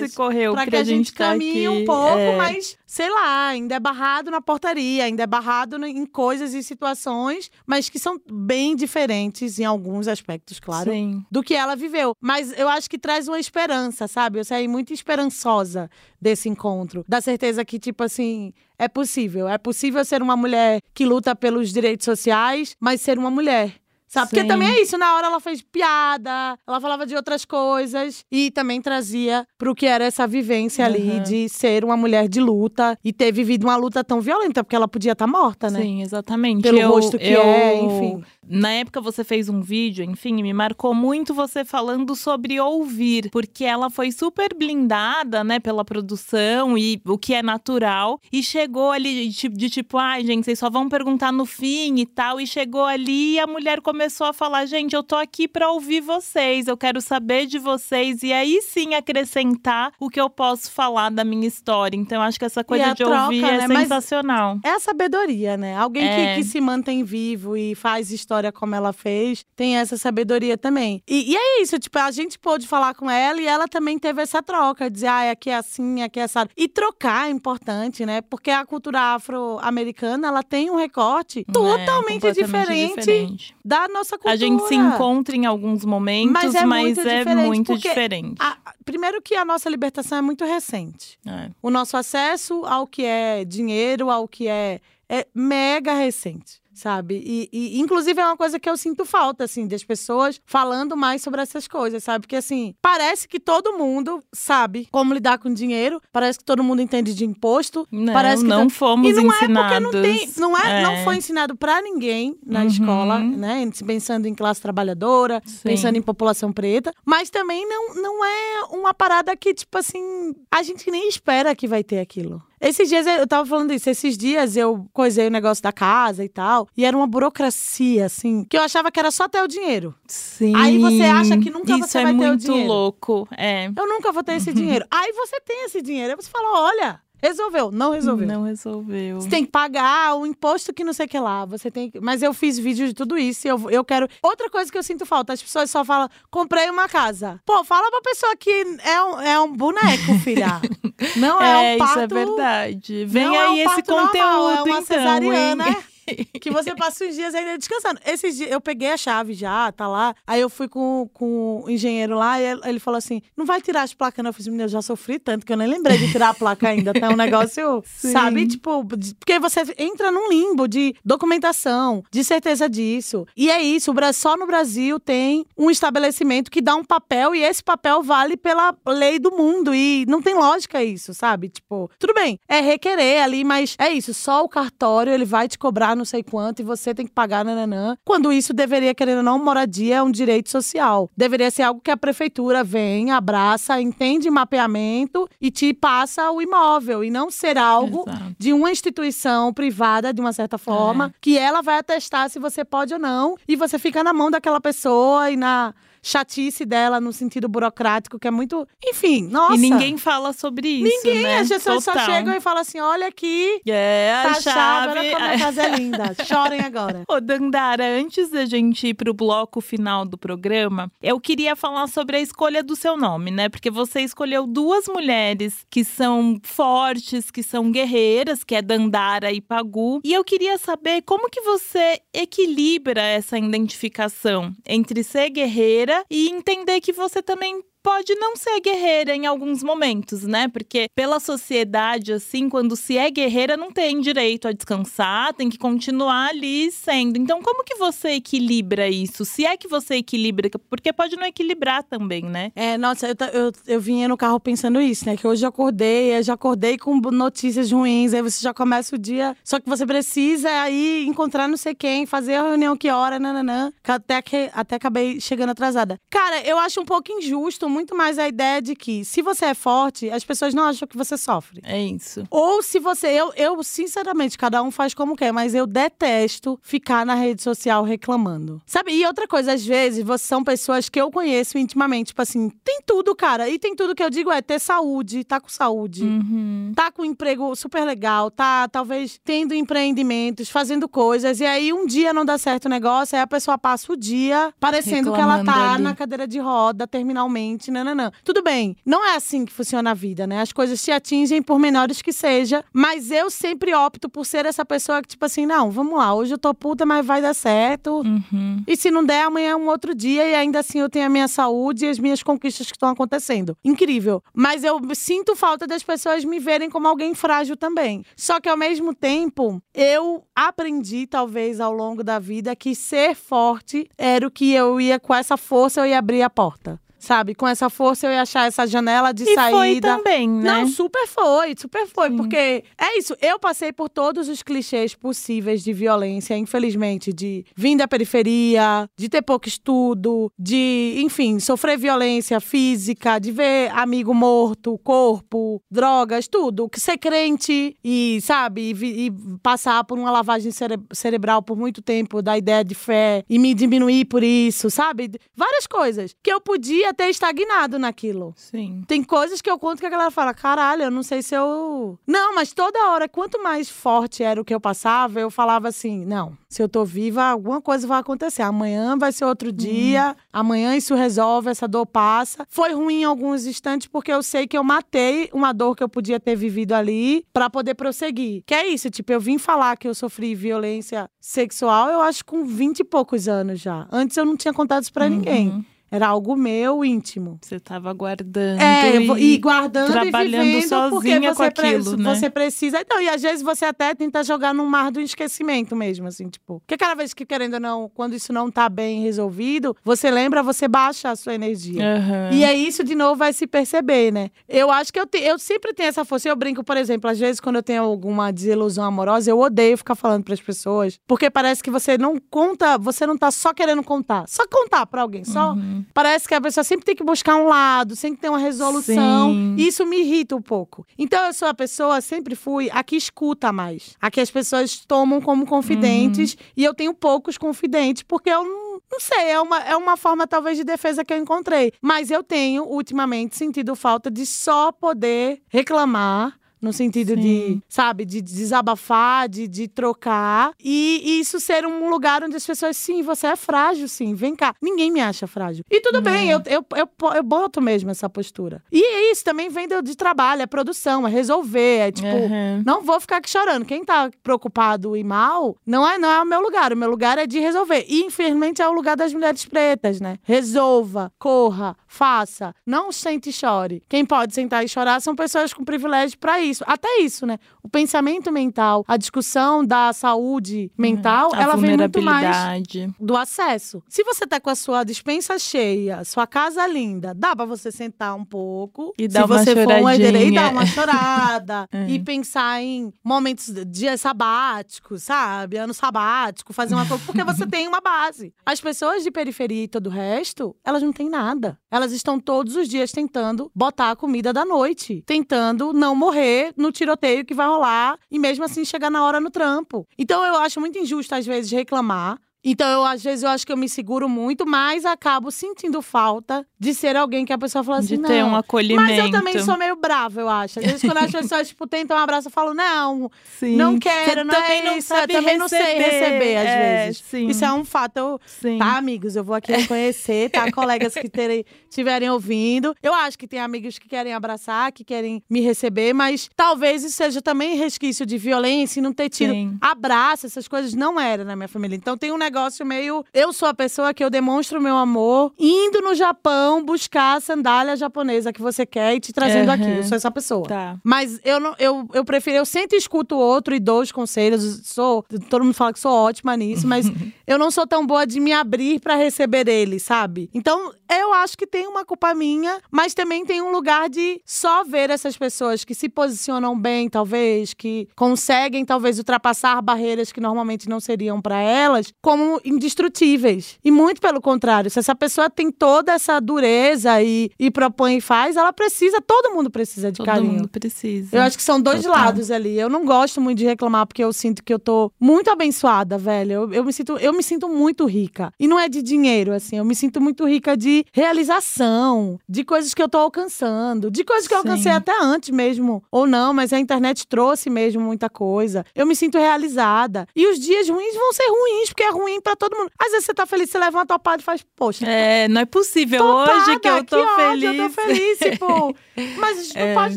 [SPEAKER 1] Se correu
[SPEAKER 3] Pra
[SPEAKER 1] pra
[SPEAKER 3] que a gente
[SPEAKER 1] tá
[SPEAKER 3] caminhe
[SPEAKER 1] aqui,
[SPEAKER 3] um pouco,
[SPEAKER 1] é.
[SPEAKER 3] mas sei lá, ainda é barrado na portaria, ainda é barrado em coisas e situações, mas que são bem diferentes em alguns aspectos, claro
[SPEAKER 1] Sim.
[SPEAKER 3] do que ela viveu. Mas eu acho que traz uma esperança, sabe? Eu saí muito esperançosa desse encontro. Da certeza que, tipo assim, é possível. É possível ser uma mulher que luta pelos direitos sociais, mas ser uma mulher. Sabe? Porque
[SPEAKER 1] Sim.
[SPEAKER 3] também é isso, na hora ela fez piada, ela falava de outras coisas e também trazia pro que era essa vivência ali
[SPEAKER 1] Uhum.
[SPEAKER 3] de ser uma mulher de luta e ter vivido uma luta tão violenta, porque ela podia estar morta, né?
[SPEAKER 1] Sim, exatamente.
[SPEAKER 3] Pelo
[SPEAKER 1] Eu-
[SPEAKER 3] rosto que
[SPEAKER 1] eu-
[SPEAKER 3] é, enfim.
[SPEAKER 1] Na época você fez um vídeo, enfim, me marcou muito você falando sobre ouvir, porque ela foi super blindada, né, pela produção e o que é natural, e chegou ali de, de tipo, ai, gente, vocês só vão perguntar no fim e tal, e chegou ali e a mulher começou a falar, gente, eu tô aqui pra ouvir vocês, eu quero saber de vocês e aí sim acrescentar o que eu posso falar da minha história. Então eu acho que essa coisa de ouvir
[SPEAKER 3] troca,
[SPEAKER 1] é
[SPEAKER 3] né? Mas-
[SPEAKER 1] sensacional.
[SPEAKER 3] É a sabedoria, né? Alguém que-
[SPEAKER 1] É.
[SPEAKER 3] que, se mantém vivo e faz história como ela fez, tem essa sabedoria também. E, e é isso, tipo, a gente pôde falar com ela e ela também teve essa troca, dizer, ah, aqui é assim, aqui é assado. E trocar é importante, né? Porque a cultura afro-americana, ela tem um recorte
[SPEAKER 1] É,
[SPEAKER 3] totalmente diferente
[SPEAKER 1] diferente.
[SPEAKER 3] da nossa cultura.
[SPEAKER 1] A gente se encontra em alguns momentos,
[SPEAKER 3] Mas
[SPEAKER 1] mas
[SPEAKER 3] é
[SPEAKER 1] é
[SPEAKER 3] muito
[SPEAKER 1] muito,
[SPEAKER 3] diferente, porque
[SPEAKER 1] diferente.
[SPEAKER 3] A- primeiro que a nossa libertação é muito recente.
[SPEAKER 1] É.
[SPEAKER 3] O nosso acesso ao que é dinheiro, ao que é, é mega recente. Sabe? E, e, inclusive, é uma coisa que eu sinto falta, assim, das pessoas falando mais sobre essas coisas, sabe? Porque, assim, parece que todo mundo sabe como lidar com dinheiro, parece que todo mundo entende de imposto.
[SPEAKER 1] Não,
[SPEAKER 3] parece que
[SPEAKER 1] não
[SPEAKER 3] tá-
[SPEAKER 1] fomos
[SPEAKER 3] e não
[SPEAKER 1] ensinados.
[SPEAKER 3] é porque não tem, não, é, não
[SPEAKER 1] É.
[SPEAKER 3] foi ensinado pra ninguém na
[SPEAKER 1] Uhum.
[SPEAKER 3] escola, né? Pensando em classe trabalhadora,
[SPEAKER 1] Sim.
[SPEAKER 3] pensando em população preta, mas também não, não é uma parada que, tipo assim, a gente nem espera que vai ter aquilo. Esses dias, eu tava falando isso, esses dias eu coisei o negócio da casa e tal, e era uma burocracia, assim, que eu achava que era só ter o dinheiro.
[SPEAKER 1] Sim.
[SPEAKER 3] Aí você acha que nunca
[SPEAKER 1] Isso
[SPEAKER 3] você
[SPEAKER 1] é
[SPEAKER 3] vai ter o
[SPEAKER 1] muito
[SPEAKER 3] dinheiro.
[SPEAKER 1] louco. É.
[SPEAKER 3] Eu nunca vou ter esse dinheiro. Aí você tem esse dinheiro, aí você fala, olha, resolveu, não resolveu.
[SPEAKER 1] Não resolveu.
[SPEAKER 3] Você tem que pagar o imposto que não sei o que lá. Você tem que... Mas eu fiz vídeo de tudo isso e eu, eu quero. Outra coisa que eu sinto falta: as pessoas só falam, comprei uma casa. Pô, fala pra pessoa que é um, é um boneco, filha. Não é,
[SPEAKER 1] É,
[SPEAKER 3] um parto.
[SPEAKER 1] isso é verdade. Vem
[SPEAKER 3] não é
[SPEAKER 1] aí
[SPEAKER 3] um
[SPEAKER 1] esse
[SPEAKER 3] parto normal,
[SPEAKER 1] conteúdo,
[SPEAKER 3] é uma
[SPEAKER 1] então,
[SPEAKER 3] cesariana.
[SPEAKER 1] hein?
[SPEAKER 3] Que você passa os dias ainda descansando. Esses dias, eu peguei a chave já, tá lá. Aí eu fui com, com o engenheiro lá e ele, falou assim: não vai tirar as placas, não. Eu falei, menino, eu já sofri tanto que eu nem lembrei de tirar a placa ainda. Tá um negócio,
[SPEAKER 1] Sim.
[SPEAKER 3] sabe? Tipo, porque você entra num limbo de documentação, de certeza disso. E é isso, só no Brasil tem um estabelecimento que dá um papel e esse papel vale pela lei do mundo. E não tem lógica isso, sabe? Tipo, tudo bem, é requerer ali, mas é isso, só o cartório ele vai te cobrar não sei quanto e você tem que pagar nananã. Quando isso deveria, querendo ou não, moradia é um direito social. Deveria ser algo que a prefeitura vem, abraça, entende mapeamento e te passa o imóvel. E não ser algo
[SPEAKER 1] Exato.
[SPEAKER 3] de uma instituição privada, de uma certa forma, que ela vai atestar se você pode ou não. E você fica na mão daquela pessoa e na chatice dela no sentido burocrático, que é muito. Enfim, nossa.
[SPEAKER 1] E ninguém fala sobre isso,
[SPEAKER 3] Ninguém,
[SPEAKER 1] né?
[SPEAKER 3] as pessoas só
[SPEAKER 1] Total.
[SPEAKER 3] chegam e falam assim: olha aqui,
[SPEAKER 1] É, a
[SPEAKER 3] tá a chave,
[SPEAKER 1] chave.
[SPEAKER 3] olha como a casa é linda. Chorem agora.
[SPEAKER 1] Ô, Dandara, antes da gente ir pro bloco final do programa, eu queria falar sobre a escolha do seu nome, né? Porque você escolheu duas mulheres que são fortes, que são guerreiras, que é Dandara e Pagu. E eu queria saber como que você equilibra essa identificação entre ser guerreira e entender que você também pode não ser guerreira em alguns momentos, né? Porque pela sociedade, assim, quando se é guerreira, não tem direito a descansar, tem que continuar ali sendo. Então, como que você equilibra isso? Se é que você equilibra, porque pode não equilibrar também, né?
[SPEAKER 3] É, nossa, eu, eu, eu vinha no carro pensando isso, né? Que hoje eu acordei, eu já acordei com notícias ruins, aí você já começa o dia. Só que você precisa aí encontrar não sei quem, fazer a reunião que hora, nananã. Até, que, até acabei chegando atrasada. Cara, eu acho um pouco injusto, muito mais a ideia de que se você é forte, as pessoas não acham que você sofre.
[SPEAKER 1] É isso.
[SPEAKER 3] Ou se você. Eu, eu, sinceramente, cada um faz como quer, mas eu detesto ficar na rede social reclamando. Sabe? E outra coisa, às vezes, você são pessoas que eu conheço intimamente. Tipo assim, tem tudo, cara. E tem tudo que eu digo é ter saúde, tá com saúde.
[SPEAKER 1] Uhum.
[SPEAKER 3] Tá com um emprego super legal, tá talvez tendo empreendimentos, fazendo coisas, e aí um dia não dá certo o negócio, aí a pessoa passa o dia parecendo que ela tá
[SPEAKER 1] Reclamando ali.
[SPEAKER 3] na cadeira de roda, terminalmente, gente, nananã. Tudo bem, não é assim que funciona a vida, né? As coisas te atingem por menores que seja, mas eu sempre opto por ser essa pessoa que, tipo assim, não, vamos lá, hoje eu tô puta, mas vai dar certo.
[SPEAKER 1] Uhum.
[SPEAKER 3] E se não der, amanhã é um outro dia e ainda assim eu tenho a minha saúde e as minhas conquistas que estão acontecendo. Incrível. Mas eu sinto falta das pessoas me verem como alguém frágil também. Só que ao mesmo tempo, eu aprendi, talvez, ao longo da vida, que ser forte era o que eu ia, com essa força, eu ia abrir a porta. Sabe? Com essa força eu ia achar essa janela de
[SPEAKER 1] E
[SPEAKER 3] saída.
[SPEAKER 1] foi também, né?
[SPEAKER 3] Não, super foi, super foi.
[SPEAKER 1] Sim.
[SPEAKER 3] Porque é isso, eu passei por todos os clichês possíveis de violência, infelizmente, de vir da periferia, de ter pouco estudo, de, enfim, sofrer violência física, de ver amigo morto, corpo, drogas, tudo. Que ser crente e, sabe, e, e passar por uma lavagem cere- cerebral por muito tempo da ideia de fé e me diminuir por isso, sabe? Várias coisas que eu podia ter estagnado naquilo.
[SPEAKER 1] Sim.
[SPEAKER 3] Tem coisas que eu conto que a galera fala: caralho, eu não sei se eu. Não, mas toda hora, quanto mais forte era o que eu passava, eu falava assim: não, se eu tô viva, alguma coisa vai acontecer. Amanhã vai ser outro dia, amanhã isso resolve, essa dor passa. Foi ruim em alguns instantes, porque eu sei que eu matei uma dor que eu podia ter vivido ali pra poder prosseguir. Que é isso, tipo, eu vim falar que eu sofri violência sexual, eu acho com 20 e poucos anos já. Antes eu não tinha contado isso pra ninguém. Era algo meu íntimo.
[SPEAKER 1] Você tava guardando.
[SPEAKER 3] É,
[SPEAKER 1] e...
[SPEAKER 3] e guardando
[SPEAKER 1] trabalhando
[SPEAKER 3] e vivendo porque
[SPEAKER 1] sozinha com aquilo, né?
[SPEAKER 3] você precisa. Então, e às vezes você até tenta jogar no mar do esquecimento mesmo, assim, tipo. Porque cada vez que, querendo ou não, quando isso não tá bem resolvido, você lembra, você baixa a sua energia.
[SPEAKER 1] Aham.
[SPEAKER 3] E aí isso de novo vai se perceber, né? Eu acho que eu, te- eu sempre tenho essa força. Eu brinco, por exemplo, às vezes quando eu tenho alguma desilusão amorosa, eu odeio ficar falando pras pessoas, porque parece que você não conta, você não tá só querendo contar, só contar pra alguém, só
[SPEAKER 1] Uhum.
[SPEAKER 3] Parece que a pessoa sempre tem que buscar um lado, sempre tem uma resolução.
[SPEAKER 1] Sim.
[SPEAKER 3] Isso me irrita um pouco. Então eu sou a pessoa, sempre fui, a que escuta mais. A que as pessoas tomam como confidentes.
[SPEAKER 1] Uhum.
[SPEAKER 3] E eu tenho poucos confidentes, porque eu não, não sei, é uma, é uma forma talvez de defesa que eu encontrei. Mas eu tenho, ultimamente, sentido falta de só poder reclamar. No sentido de,
[SPEAKER 1] Sim.
[SPEAKER 3] sabe, de desabafar, de, de trocar. E, e isso ser um lugar onde as pessoas, sim, você é frágil, sim, vem cá. Ninguém me acha frágil. E tudo bem, eu, eu, eu, eu boto mesmo essa postura. E é isso também vem do- de trabalho, é produção, é resolver, é tipo.
[SPEAKER 1] Aham.
[SPEAKER 3] Não vou ficar aqui chorando. Quem tá preocupado e mal, não é, não é o meu lugar. O meu lugar é de resolver. E, infelizmente, é o lugar das mulheres pretas, né? Resolva, corra, faça. Não sente e chore. Quem pode sentar e chorar são pessoas com privilégio pra isso. Até isso, né? O pensamento mental, a discussão da saúde mental,
[SPEAKER 1] A
[SPEAKER 3] ela vem muito mais do acesso. Se você tá com a sua dispensa cheia, sua casa linda, dá pra você sentar um pouco.
[SPEAKER 1] E dar
[SPEAKER 3] Se
[SPEAKER 1] uma
[SPEAKER 3] você for uma
[SPEAKER 1] choradinha.
[SPEAKER 3] e dar uma chorada.
[SPEAKER 1] É.
[SPEAKER 3] E pensar em momentos, dias sabáticos, sabe? Ano sabático, fazer uma coisa. Porque você tem uma base. As pessoas de periferia e todo o resto, elas não têm nada. Elas estão todos os dias tentando botar a comida da noite. Tentando não morrer no tiroteio que vai rolar. E mesmo assim chegar na hora no trampo. Então eu acho muito injusto, às vezes, reclamar. Então, eu, às vezes, eu acho que eu me seguro muito, mas acabo sentindo falta de ser alguém que a pessoa fala assim,
[SPEAKER 1] De ter
[SPEAKER 3] não.
[SPEAKER 1] um acolhimento.
[SPEAKER 3] Mas eu também sou meio brava, eu acho. Às vezes, quando as pessoas, tipo, tentam um abraço, eu falo, não,
[SPEAKER 1] Sim.
[SPEAKER 3] não quero, não
[SPEAKER 1] também
[SPEAKER 3] é
[SPEAKER 1] não
[SPEAKER 3] isso. Eu
[SPEAKER 1] sabe
[SPEAKER 3] também não sei receber, às
[SPEAKER 1] É,
[SPEAKER 3] vezes.
[SPEAKER 1] sim.
[SPEAKER 3] Isso é um fato. Eu,
[SPEAKER 1] Sim.
[SPEAKER 3] Tá, amigos? Eu vou aqui reconhecer, tá? Colegas que terem, estiverem ouvindo. Eu acho que tem amigos que querem abraçar, que querem me receber, mas talvez isso seja também resquício de violência e não ter tido
[SPEAKER 1] Sim.
[SPEAKER 3] abraço, essas coisas não era na minha família. Então tem um negócio meio. Eu sou a pessoa que eu demonstro meu amor indo no Japão buscar a sandália japonesa que você quer e te trazendo
[SPEAKER 1] Aham.
[SPEAKER 3] aqui. Eu sou essa pessoa.
[SPEAKER 1] Tá.
[SPEAKER 3] Mas eu não, eu, eu prefiro, eu sempre escuto o outro e dou os conselhos. Sou, todo mundo fala que sou ótima nisso, mas eu não sou tão boa de me abrir pra receber ele, sabe? Então, eu acho que tem uma culpa minha, mas também tem um lugar de só ver essas pessoas que se posicionam bem, talvez, que conseguem talvez ultrapassar barreiras que normalmente não seriam pra elas, como indestrutíveis. E muito pelo contrário, se essa pessoa tem toda essa dureza e, e propõe e faz, ela precisa, todo mundo precisa de
[SPEAKER 1] Todo
[SPEAKER 3] carinho.
[SPEAKER 1] mundo precisa.
[SPEAKER 3] Eu acho que são dois
[SPEAKER 1] Total.
[SPEAKER 3] lados ali. Eu não gosto muito de reclamar porque eu sinto que eu tô muito abençoada, velho. Eu, eu me sinto, eu me sinto muito rica. E não é de dinheiro, assim. Eu me sinto muito rica de de realização, de coisas que eu tô alcançando, de coisas que eu alcancei
[SPEAKER 1] Sim.
[SPEAKER 3] até antes mesmo, ou não, mas a internet trouxe mesmo muita coisa. Eu me sinto realizada. E os dias ruins vão ser ruins, porque é ruim pra todo mundo. Às vezes você tá feliz, você leva uma topada e faz, poxa,
[SPEAKER 1] É, não é possível
[SPEAKER 3] topada,
[SPEAKER 1] hoje que eu tô
[SPEAKER 3] ódio,
[SPEAKER 1] feliz.
[SPEAKER 3] eu tô feliz, tipo. Mas a gente
[SPEAKER 1] É.
[SPEAKER 3] não pode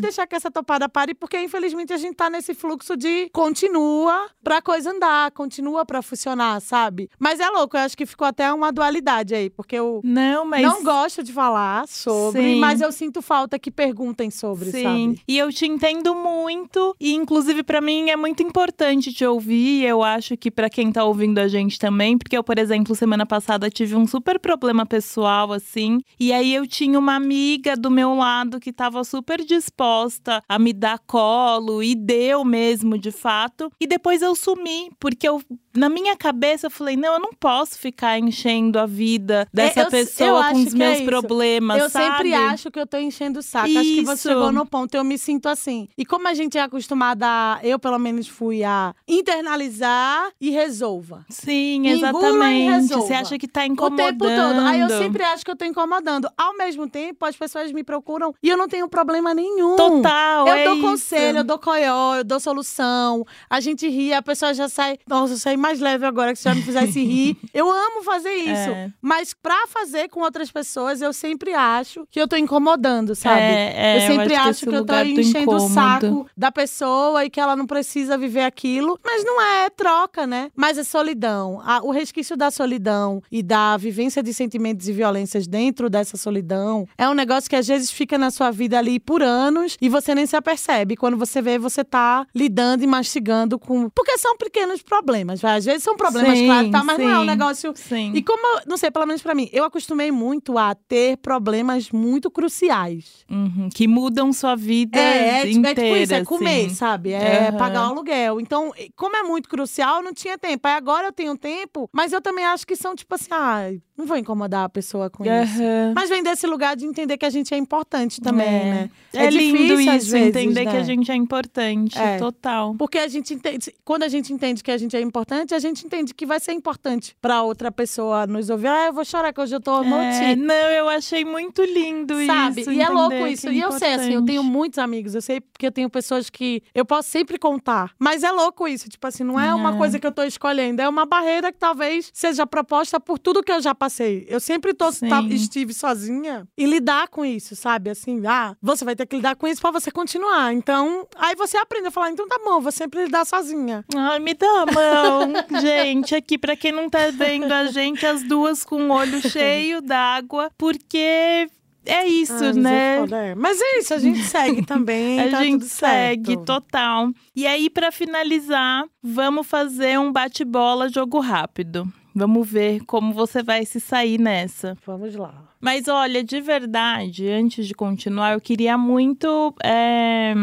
[SPEAKER 3] deixar que essa topada pare, porque infelizmente a gente tá nesse fluxo de continua pra coisa andar, continua pra funcionar, sabe? Mas é louco, eu acho que ficou até uma dualidade aí, porque eu
[SPEAKER 1] Não, mas
[SPEAKER 3] não gosto de falar sobre,
[SPEAKER 1] Sim.
[SPEAKER 3] mas eu sinto falta que perguntem sobre,
[SPEAKER 1] Sim,
[SPEAKER 3] sabe?
[SPEAKER 1] e eu te entendo muito, e inclusive pra mim é muito importante te ouvir, eu acho que pra quem tá ouvindo a gente também, porque eu, por exemplo, semana passada tive um super problema pessoal assim, e aí eu tinha uma amiga do meu lado que tava super disposta a me dar colo e deu mesmo, de fato, e depois eu sumi, porque eu na minha cabeça eu falei, não, eu não posso ficar enchendo a vida dessa
[SPEAKER 3] É, eu- eu
[SPEAKER 1] pessoa com
[SPEAKER 3] acho
[SPEAKER 1] os
[SPEAKER 3] é
[SPEAKER 1] meus
[SPEAKER 3] isso.
[SPEAKER 1] problemas,
[SPEAKER 3] Eu
[SPEAKER 1] sabe?
[SPEAKER 3] sempre acho que eu tô enchendo o saco. Acho que você
[SPEAKER 1] Isso.
[SPEAKER 3] chegou no ponto, eu me sinto assim. E como a gente é acostumada a, eu pelo menos fui a internalizar e resolva.
[SPEAKER 1] Sim, exatamente.
[SPEAKER 3] resolva.
[SPEAKER 1] Você acha que tá
[SPEAKER 3] O
[SPEAKER 1] incomodando.
[SPEAKER 3] tempo todo. Aí eu sempre acho que eu tô incomodando. Ao mesmo tempo, as pessoas me procuram e eu não tenho problema nenhum.
[SPEAKER 1] Total,
[SPEAKER 3] Eu
[SPEAKER 1] é
[SPEAKER 3] dou
[SPEAKER 1] isso.
[SPEAKER 3] conselho, eu dou coió, eu dou solução. A gente ri, a pessoa já sai. Nossa, eu saí mais leve agora que se já me fizesse rir. Eu amo fazer isso.
[SPEAKER 1] É.
[SPEAKER 3] Mas pra fazer com outras pessoas, eu sempre acho que eu tô incomodando, sabe?
[SPEAKER 1] É, é,
[SPEAKER 3] eu sempre
[SPEAKER 1] acho que
[SPEAKER 3] acho
[SPEAKER 1] esse
[SPEAKER 3] que, eu tô
[SPEAKER 1] do
[SPEAKER 3] enchendo o saco da pessoa e que ela não precisa viver aquilo. Mas não é, é troca, né? Mas é solidão. A- o resquício da solidão e da vivência de sentimentos e violências dentro dessa solidão é um negócio que às vezes fica na sua vida ali por anos e você nem se apercebe. Quando você vê, você tá lidando e mastigando com. Porque são pequenos problemas, vai. Às vezes são problemas,
[SPEAKER 1] Sim,
[SPEAKER 3] claro, tá? Mas não é um
[SPEAKER 1] sim.
[SPEAKER 3] negócio
[SPEAKER 1] Sim.
[SPEAKER 3] e como, eu- não sei, pelo menos pra mim, eu acostumei muito a ter problemas muito cruciais.
[SPEAKER 1] Uhum, Que mudam sua vida
[SPEAKER 3] É, é, tipo,
[SPEAKER 1] inteira.
[SPEAKER 3] é tipo isso, é comer,
[SPEAKER 1] assim.
[SPEAKER 3] sabe? É
[SPEAKER 1] Aham.
[SPEAKER 3] pagar o aluguel. Então, como é muito crucial, eu não tinha tempo. Aí agora eu tenho tempo, mas eu também acho que são tipo assim, ai, não vou incomodar a pessoa com isso.
[SPEAKER 1] Aham.
[SPEAKER 3] Mas vem desse lugar de entender que a gente é importante também,
[SPEAKER 1] É.
[SPEAKER 3] né?
[SPEAKER 1] É, lindo
[SPEAKER 3] difícil,
[SPEAKER 1] isso,
[SPEAKER 3] vezes,
[SPEAKER 1] entender que
[SPEAKER 3] né?
[SPEAKER 1] a gente é importante.
[SPEAKER 3] É.
[SPEAKER 1] Total.
[SPEAKER 3] Porque a gente entende, quando a gente entende que a gente é importante, a gente entende que vai ser importante pra outra pessoa nos ouvir. Ah, eu vou chorar que hoje eu tô
[SPEAKER 1] É, não, eu achei muito lindo
[SPEAKER 3] Sabe?
[SPEAKER 1] isso.
[SPEAKER 3] e é louco isso.
[SPEAKER 1] que é
[SPEAKER 3] e eu sei, assim, eu tenho muitos amigos, eu sei porque eu tenho pessoas que eu posso sempre contar. Mas é louco isso. Tipo assim, não é, uma
[SPEAKER 1] É.
[SPEAKER 3] coisa que eu tô escolhendo, é uma barreira que talvez seja proposta por tudo que eu já passei. Eu sempre tô, tá- estive sozinha e lidar com isso, sabe? Assim, ah, você vai ter que lidar com isso pra você continuar. Então, aí você aprende a falar, então tá bom, vou sempre lidar sozinha.
[SPEAKER 1] Ai, me dá a mão. gente, aqui, pra quem não tá vendo a gente, as duas com o olho cheio d'água, porque é isso,
[SPEAKER 3] Ah,
[SPEAKER 1] né?
[SPEAKER 3] é. Mas é isso, a gente segue também.
[SPEAKER 1] A
[SPEAKER 3] tá
[SPEAKER 1] gente segue total. E aí, pra finalizar, vamos fazer um bate-bola jogo rápido. Vamos ver como você vai se sair nessa.
[SPEAKER 3] Vamos lá.
[SPEAKER 1] Mas olha, de verdade, antes de continuar, eu queria muito é,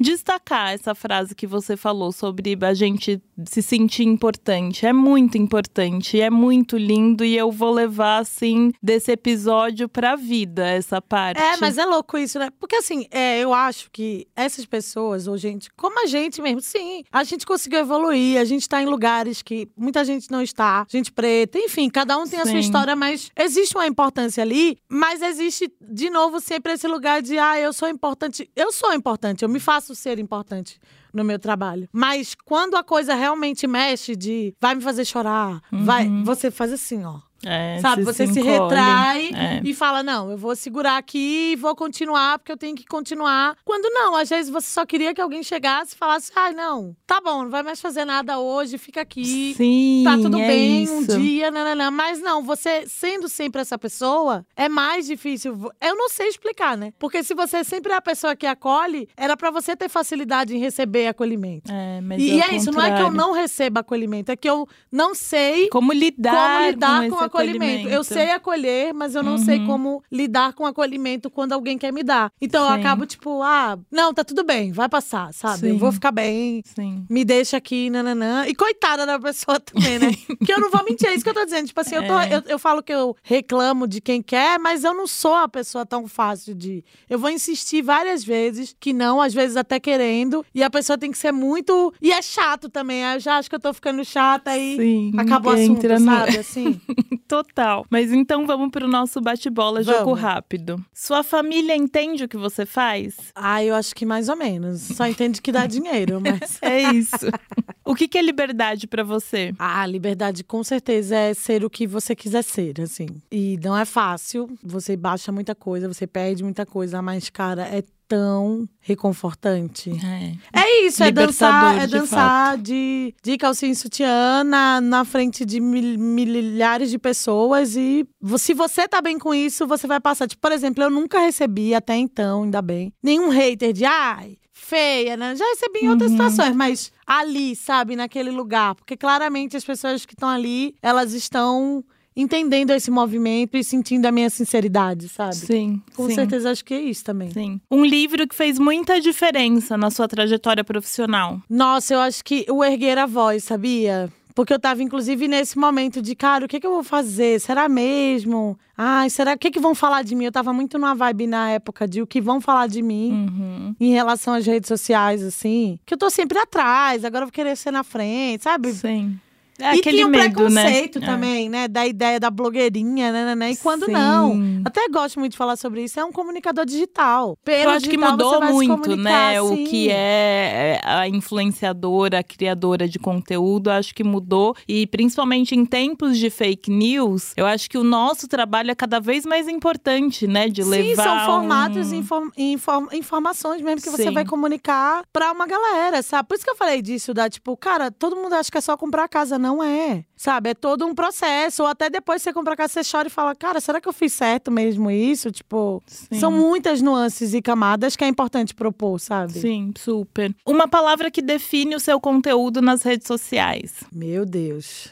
[SPEAKER 1] destacar essa frase que você falou sobre a gente se sentir importante. É muito importante, é muito lindo e eu vou levar, assim, desse episódio pra vida, essa parte.
[SPEAKER 3] É, mas é louco isso, né? Porque assim, é, eu acho que essas pessoas, ou gente, como a gente mesmo, sim, a gente conseguiu evoluir, a gente tá em lugares que muita gente não está, gente preta, enfim, cada um tem a sua
[SPEAKER 1] Sim.
[SPEAKER 3] história, mas existe uma importância ali, mas existe, de novo, sempre esse lugar de, ah, eu sou importante. Eu sou importante, eu me faço ser importante no meu trabalho. Mas quando a coisa realmente mexe de vai me fazer chorar, vai, você faz assim, ó.
[SPEAKER 1] É,
[SPEAKER 3] Sabe,
[SPEAKER 1] se
[SPEAKER 3] você se,
[SPEAKER 1] encolhe.
[SPEAKER 3] retrai
[SPEAKER 1] É.
[SPEAKER 3] e fala: não, eu vou segurar aqui e vou continuar, porque eu tenho que continuar. Quando não, às vezes você só queria que alguém chegasse e falasse: ai, não, tá bom, não vai mais fazer nada hoje, fica aqui.
[SPEAKER 1] Sim,
[SPEAKER 3] Tá tudo
[SPEAKER 1] é
[SPEAKER 3] bem um
[SPEAKER 1] isso.
[SPEAKER 3] dia, nananã. Mas não, você sendo sempre essa pessoa, é mais difícil. Eu não sei explicar, né? Porque se você sempre é a pessoa que acolhe, era pra você ter facilidade em receber acolhimento.
[SPEAKER 1] É, mas
[SPEAKER 3] E, e
[SPEAKER 1] ao
[SPEAKER 3] é isso, não é que eu
[SPEAKER 1] contrário.
[SPEAKER 3] não receba acolhimento, é que eu não sei
[SPEAKER 1] Como lidar,
[SPEAKER 3] como lidar
[SPEAKER 1] com,
[SPEAKER 3] com, acolhimento. Eu sei acolher, mas eu não sei como lidar com acolhimento quando alguém quer me dar. Então eu
[SPEAKER 1] Sim.
[SPEAKER 3] acabo tipo, ah, não, tá tudo bem, vai passar, sabe? Eu
[SPEAKER 1] Sim.
[SPEAKER 3] vou ficar bem.
[SPEAKER 1] Sim.
[SPEAKER 3] Me deixa aqui, nananã. E coitada da pessoa também, né? Porque eu não vou mentir, é isso que eu tô dizendo. Tipo assim, eu, tô-
[SPEAKER 1] É.
[SPEAKER 3] eu, eu falo que eu reclamo de quem quer, mas eu não sou a pessoa tão fácil de. Eu vou insistir várias vezes que não, às vezes até querendo. E a pessoa tem que ser muito. E é chato também. Eu já acho que eu tô ficando chata e
[SPEAKER 1] Sim,
[SPEAKER 3] acabou o
[SPEAKER 1] ninguém
[SPEAKER 3] assunto,
[SPEAKER 1] entra no-
[SPEAKER 3] sabe? Assim.
[SPEAKER 1] Total. Mas então vamos pro nosso bate-bola, jogo rápido. Sua família entende o que você faz?
[SPEAKER 3] Ah, eu acho que mais ou menos. Só entende que dá dinheiro, mas.
[SPEAKER 1] É isso. o que, que é liberdade pra você?
[SPEAKER 3] Ah, liberdade com certeza é ser o que você quiser ser, assim. E não é fácil. Você baixa muita coisa, você perde muita coisa, mas, cara, é tão reconfortante.
[SPEAKER 1] É.
[SPEAKER 3] É isso, é dançar, é
[SPEAKER 1] de
[SPEAKER 3] dançar de, de calcinha e sutiã na, na frente de mil- milhares de pessoas e se você tá bem com isso, você vai passar. Tipo, por exemplo, eu nunca recebi até então, ainda bem, nenhum hater de ai, feia, né? Já recebi em outras situações, mas ali, sabe, naquele lugar, porque claramente as pessoas que estão ali, elas estão entendendo esse movimento e sentindo a minha sinceridade, sabe?
[SPEAKER 1] Sim.
[SPEAKER 3] Com
[SPEAKER 1] sim.
[SPEAKER 3] certeza acho que é isso também.
[SPEAKER 1] Sim. Um livro que fez muita diferença na sua trajetória profissional.
[SPEAKER 3] Nossa, eu acho que o erguer a voz, sabia? Porque eu tava, inclusive, nesse momento de, cara, o que, que eu vou fazer? Será mesmo? Ai, será o que, que vão falar de mim? Eu tava muito numa vibe na época de o que vão falar de mim
[SPEAKER 1] Uhum.
[SPEAKER 3] em relação às redes sociais, assim. Que eu tô sempre atrás, agora eu vou querer ser na frente, sabe?
[SPEAKER 1] Sim. É
[SPEAKER 3] e
[SPEAKER 1] aquele
[SPEAKER 3] tinha um
[SPEAKER 1] medo, né?
[SPEAKER 3] preconceito
[SPEAKER 1] É.
[SPEAKER 3] também, né? Da ideia da blogueirinha, né? né, né? E quando
[SPEAKER 1] Sim.
[SPEAKER 3] não. Até gosto muito de falar sobre isso. É um comunicador digital. Pelo
[SPEAKER 1] Eu acho que
[SPEAKER 3] digital,
[SPEAKER 1] mudou
[SPEAKER 3] você vai se
[SPEAKER 1] muito, né? O
[SPEAKER 3] sim.
[SPEAKER 1] que é a influenciadora, a criadora de conteúdo, acho que mudou. E principalmente em tempos de fake news, eu acho que o nosso trabalho é cada vez mais importante, né? De
[SPEAKER 3] Sim,
[SPEAKER 1] levar.
[SPEAKER 3] são formatos
[SPEAKER 1] um...
[SPEAKER 3] e inform- inform- informações mesmo que você
[SPEAKER 1] Sim.
[SPEAKER 3] vai comunicar pra uma galera, sabe? Por isso que eu falei disso, da tipo, cara, todo mundo acha que é só comprar a casa, não é. Sabe? É todo um processo. Ou até depois você compra a casa, você chora e fala, cara, será que eu fiz certo mesmo isso? Tipo,
[SPEAKER 1] Sim.
[SPEAKER 3] são muitas nuances e camadas que é importante propor, sabe?
[SPEAKER 1] Sim, super. Uma palavra que define o seu conteúdo nas redes sociais.
[SPEAKER 3] Meu Deus.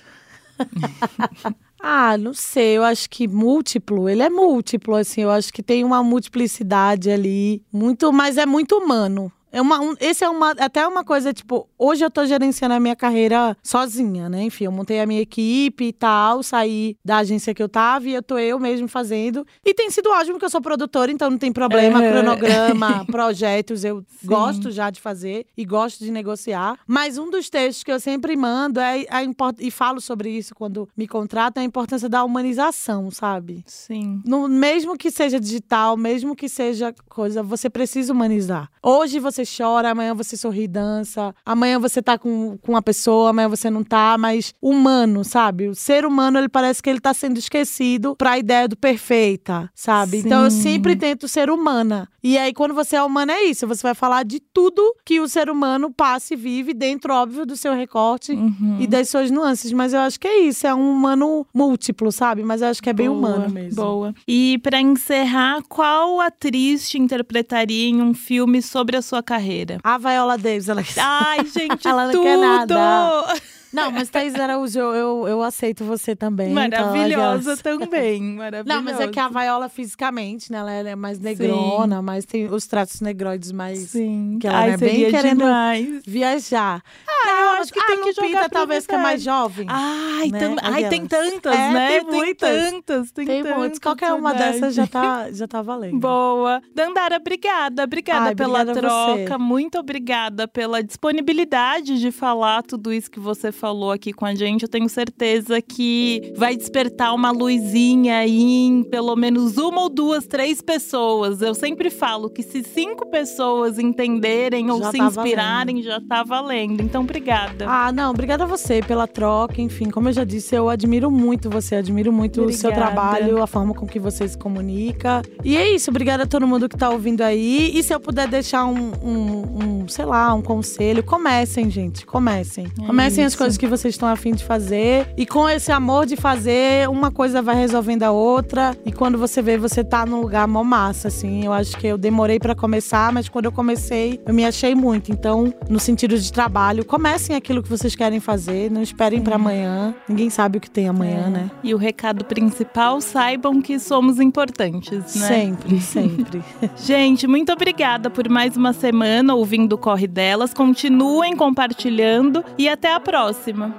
[SPEAKER 3] ah, não sei, eu acho que múltiplo, ele é múltiplo, assim, eu acho que tem uma multiplicidade ali, muito, mas é muito humano. É uma, um- esse é uma, até uma coisa, tipo, hoje eu tô gerenciando a minha carreira sozinha, né? Enfim, eu montei a minha equipe e tal, saí da agência que eu tava e eu tô eu mesmo fazendo. E tem sido ótimo porque eu sou produtora, então não tem problema,
[SPEAKER 1] Uhum.
[SPEAKER 3] cronograma, projetos, eu
[SPEAKER 1] Sim.
[SPEAKER 3] gosto já de fazer e gosto de negociar. Mas um dos textos que eu sempre mando é a import... e falo sobre isso quando me contratam, é a importância da humanização, sabe?
[SPEAKER 1] Sim.
[SPEAKER 3] No, mesmo que seja digital, mesmo que seja coisa, você precisa humanizar. Hoje você chora, amanhã você sorri e dança, amanhã você tá com, com uma pessoa, amanhã você não tá, mas humano, sabe? O ser humano, ele parece que ele tá sendo esquecido pra ideia do perfeita, sabe? Então eu
[SPEAKER 1] Sim.
[SPEAKER 3] sempre tento ser humana. E aí, quando você é humana, é isso. Você vai falar de tudo que o ser humano passa e vive dentro, óbvio, do seu recorte
[SPEAKER 1] Uhum.
[SPEAKER 3] e das suas nuances. Mas eu acho que é isso. É um humano múltiplo, sabe? Mas eu acho que é bem
[SPEAKER 1] Boa,
[SPEAKER 3] humano mesmo.
[SPEAKER 1] Boa. E pra encerrar, qual atriz te interpretaria em um filme sobre a sua carreira?
[SPEAKER 3] A Viola Davis, ela
[SPEAKER 1] Ai, gente,
[SPEAKER 3] Ela não
[SPEAKER 1] tudo!
[SPEAKER 3] quer nada. Não, mas Thaís Araújo, eu, eu, eu aceito você também.
[SPEAKER 1] Maravilhosa
[SPEAKER 3] então, aquelas-
[SPEAKER 1] também, maravilhosa.
[SPEAKER 3] Não, mas é que a Viola fisicamente, né? Ela é mais negrona, mas tem os traços negroides mais
[SPEAKER 1] Sim.
[SPEAKER 3] que ela
[SPEAKER 1] Ai,
[SPEAKER 3] é bem querendo
[SPEAKER 1] demais.
[SPEAKER 3] viajar.
[SPEAKER 1] Ah, eu acho que
[SPEAKER 3] ah,
[SPEAKER 1] tem que
[SPEAKER 3] Lupita, talvez que é mais jovem.
[SPEAKER 1] Ai,
[SPEAKER 3] Né?
[SPEAKER 1] tam- ai, tem tantas,
[SPEAKER 3] É,
[SPEAKER 1] né?
[SPEAKER 3] tem muitas.
[SPEAKER 1] tantas, tem,
[SPEAKER 3] tem
[SPEAKER 1] tantas.
[SPEAKER 3] muitos. Qualquer uma
[SPEAKER 1] verdade.
[SPEAKER 3] dessas já tá, já tá valendo.
[SPEAKER 1] Boa. Dandara, obrigada. Obrigada
[SPEAKER 3] Ai,
[SPEAKER 1] pela
[SPEAKER 3] obrigada a você.
[SPEAKER 1] troca. Muito obrigada pela disponibilidade de falar tudo isso que você falou aqui com a gente. Eu tenho certeza que vai despertar uma luzinha aí em pelo menos uma ou duas, três pessoas. Eu sempre falo que se cinco pessoas entenderem ou
[SPEAKER 3] Já
[SPEAKER 1] se
[SPEAKER 3] tá
[SPEAKER 1] inspirarem, já tá valendo. Então, obrigada.
[SPEAKER 3] Ah, não, obrigada a você pela troca. Enfim, como eu já disse, eu admiro muito você, admiro muito o seu
[SPEAKER 1] Obrigada.
[SPEAKER 3] trabalho, a forma com que você se comunica. E é isso, obrigada a todo mundo que tá ouvindo aí. E se eu puder deixar um, um- um, sei lá, um conselho, comecem, gente, comecem.
[SPEAKER 1] É
[SPEAKER 3] comecem as
[SPEAKER 1] isso.
[SPEAKER 3] Coisas que vocês estão afim de fazer. E com esse amor de fazer, uma coisa vai resolvendo a outra. E quando você vê, você tá num lugar mó massa, assim. Eu acho que eu demorei pra começar, mas quando eu comecei, eu me achei muito. Então, no sentido de trabalho, comecem aquilo que vocês querem fazer, não esperem pra amanhã. Ninguém sabe o que tem amanhã,
[SPEAKER 1] É.
[SPEAKER 3] né?
[SPEAKER 1] E o recado principal, saibam que somos importantes, né?
[SPEAKER 3] Sempre, sempre.
[SPEAKER 1] Gente, muito obrigada por mais uma semana ouvindo o Corre Delas. Continuem compartilhando e até a próxima.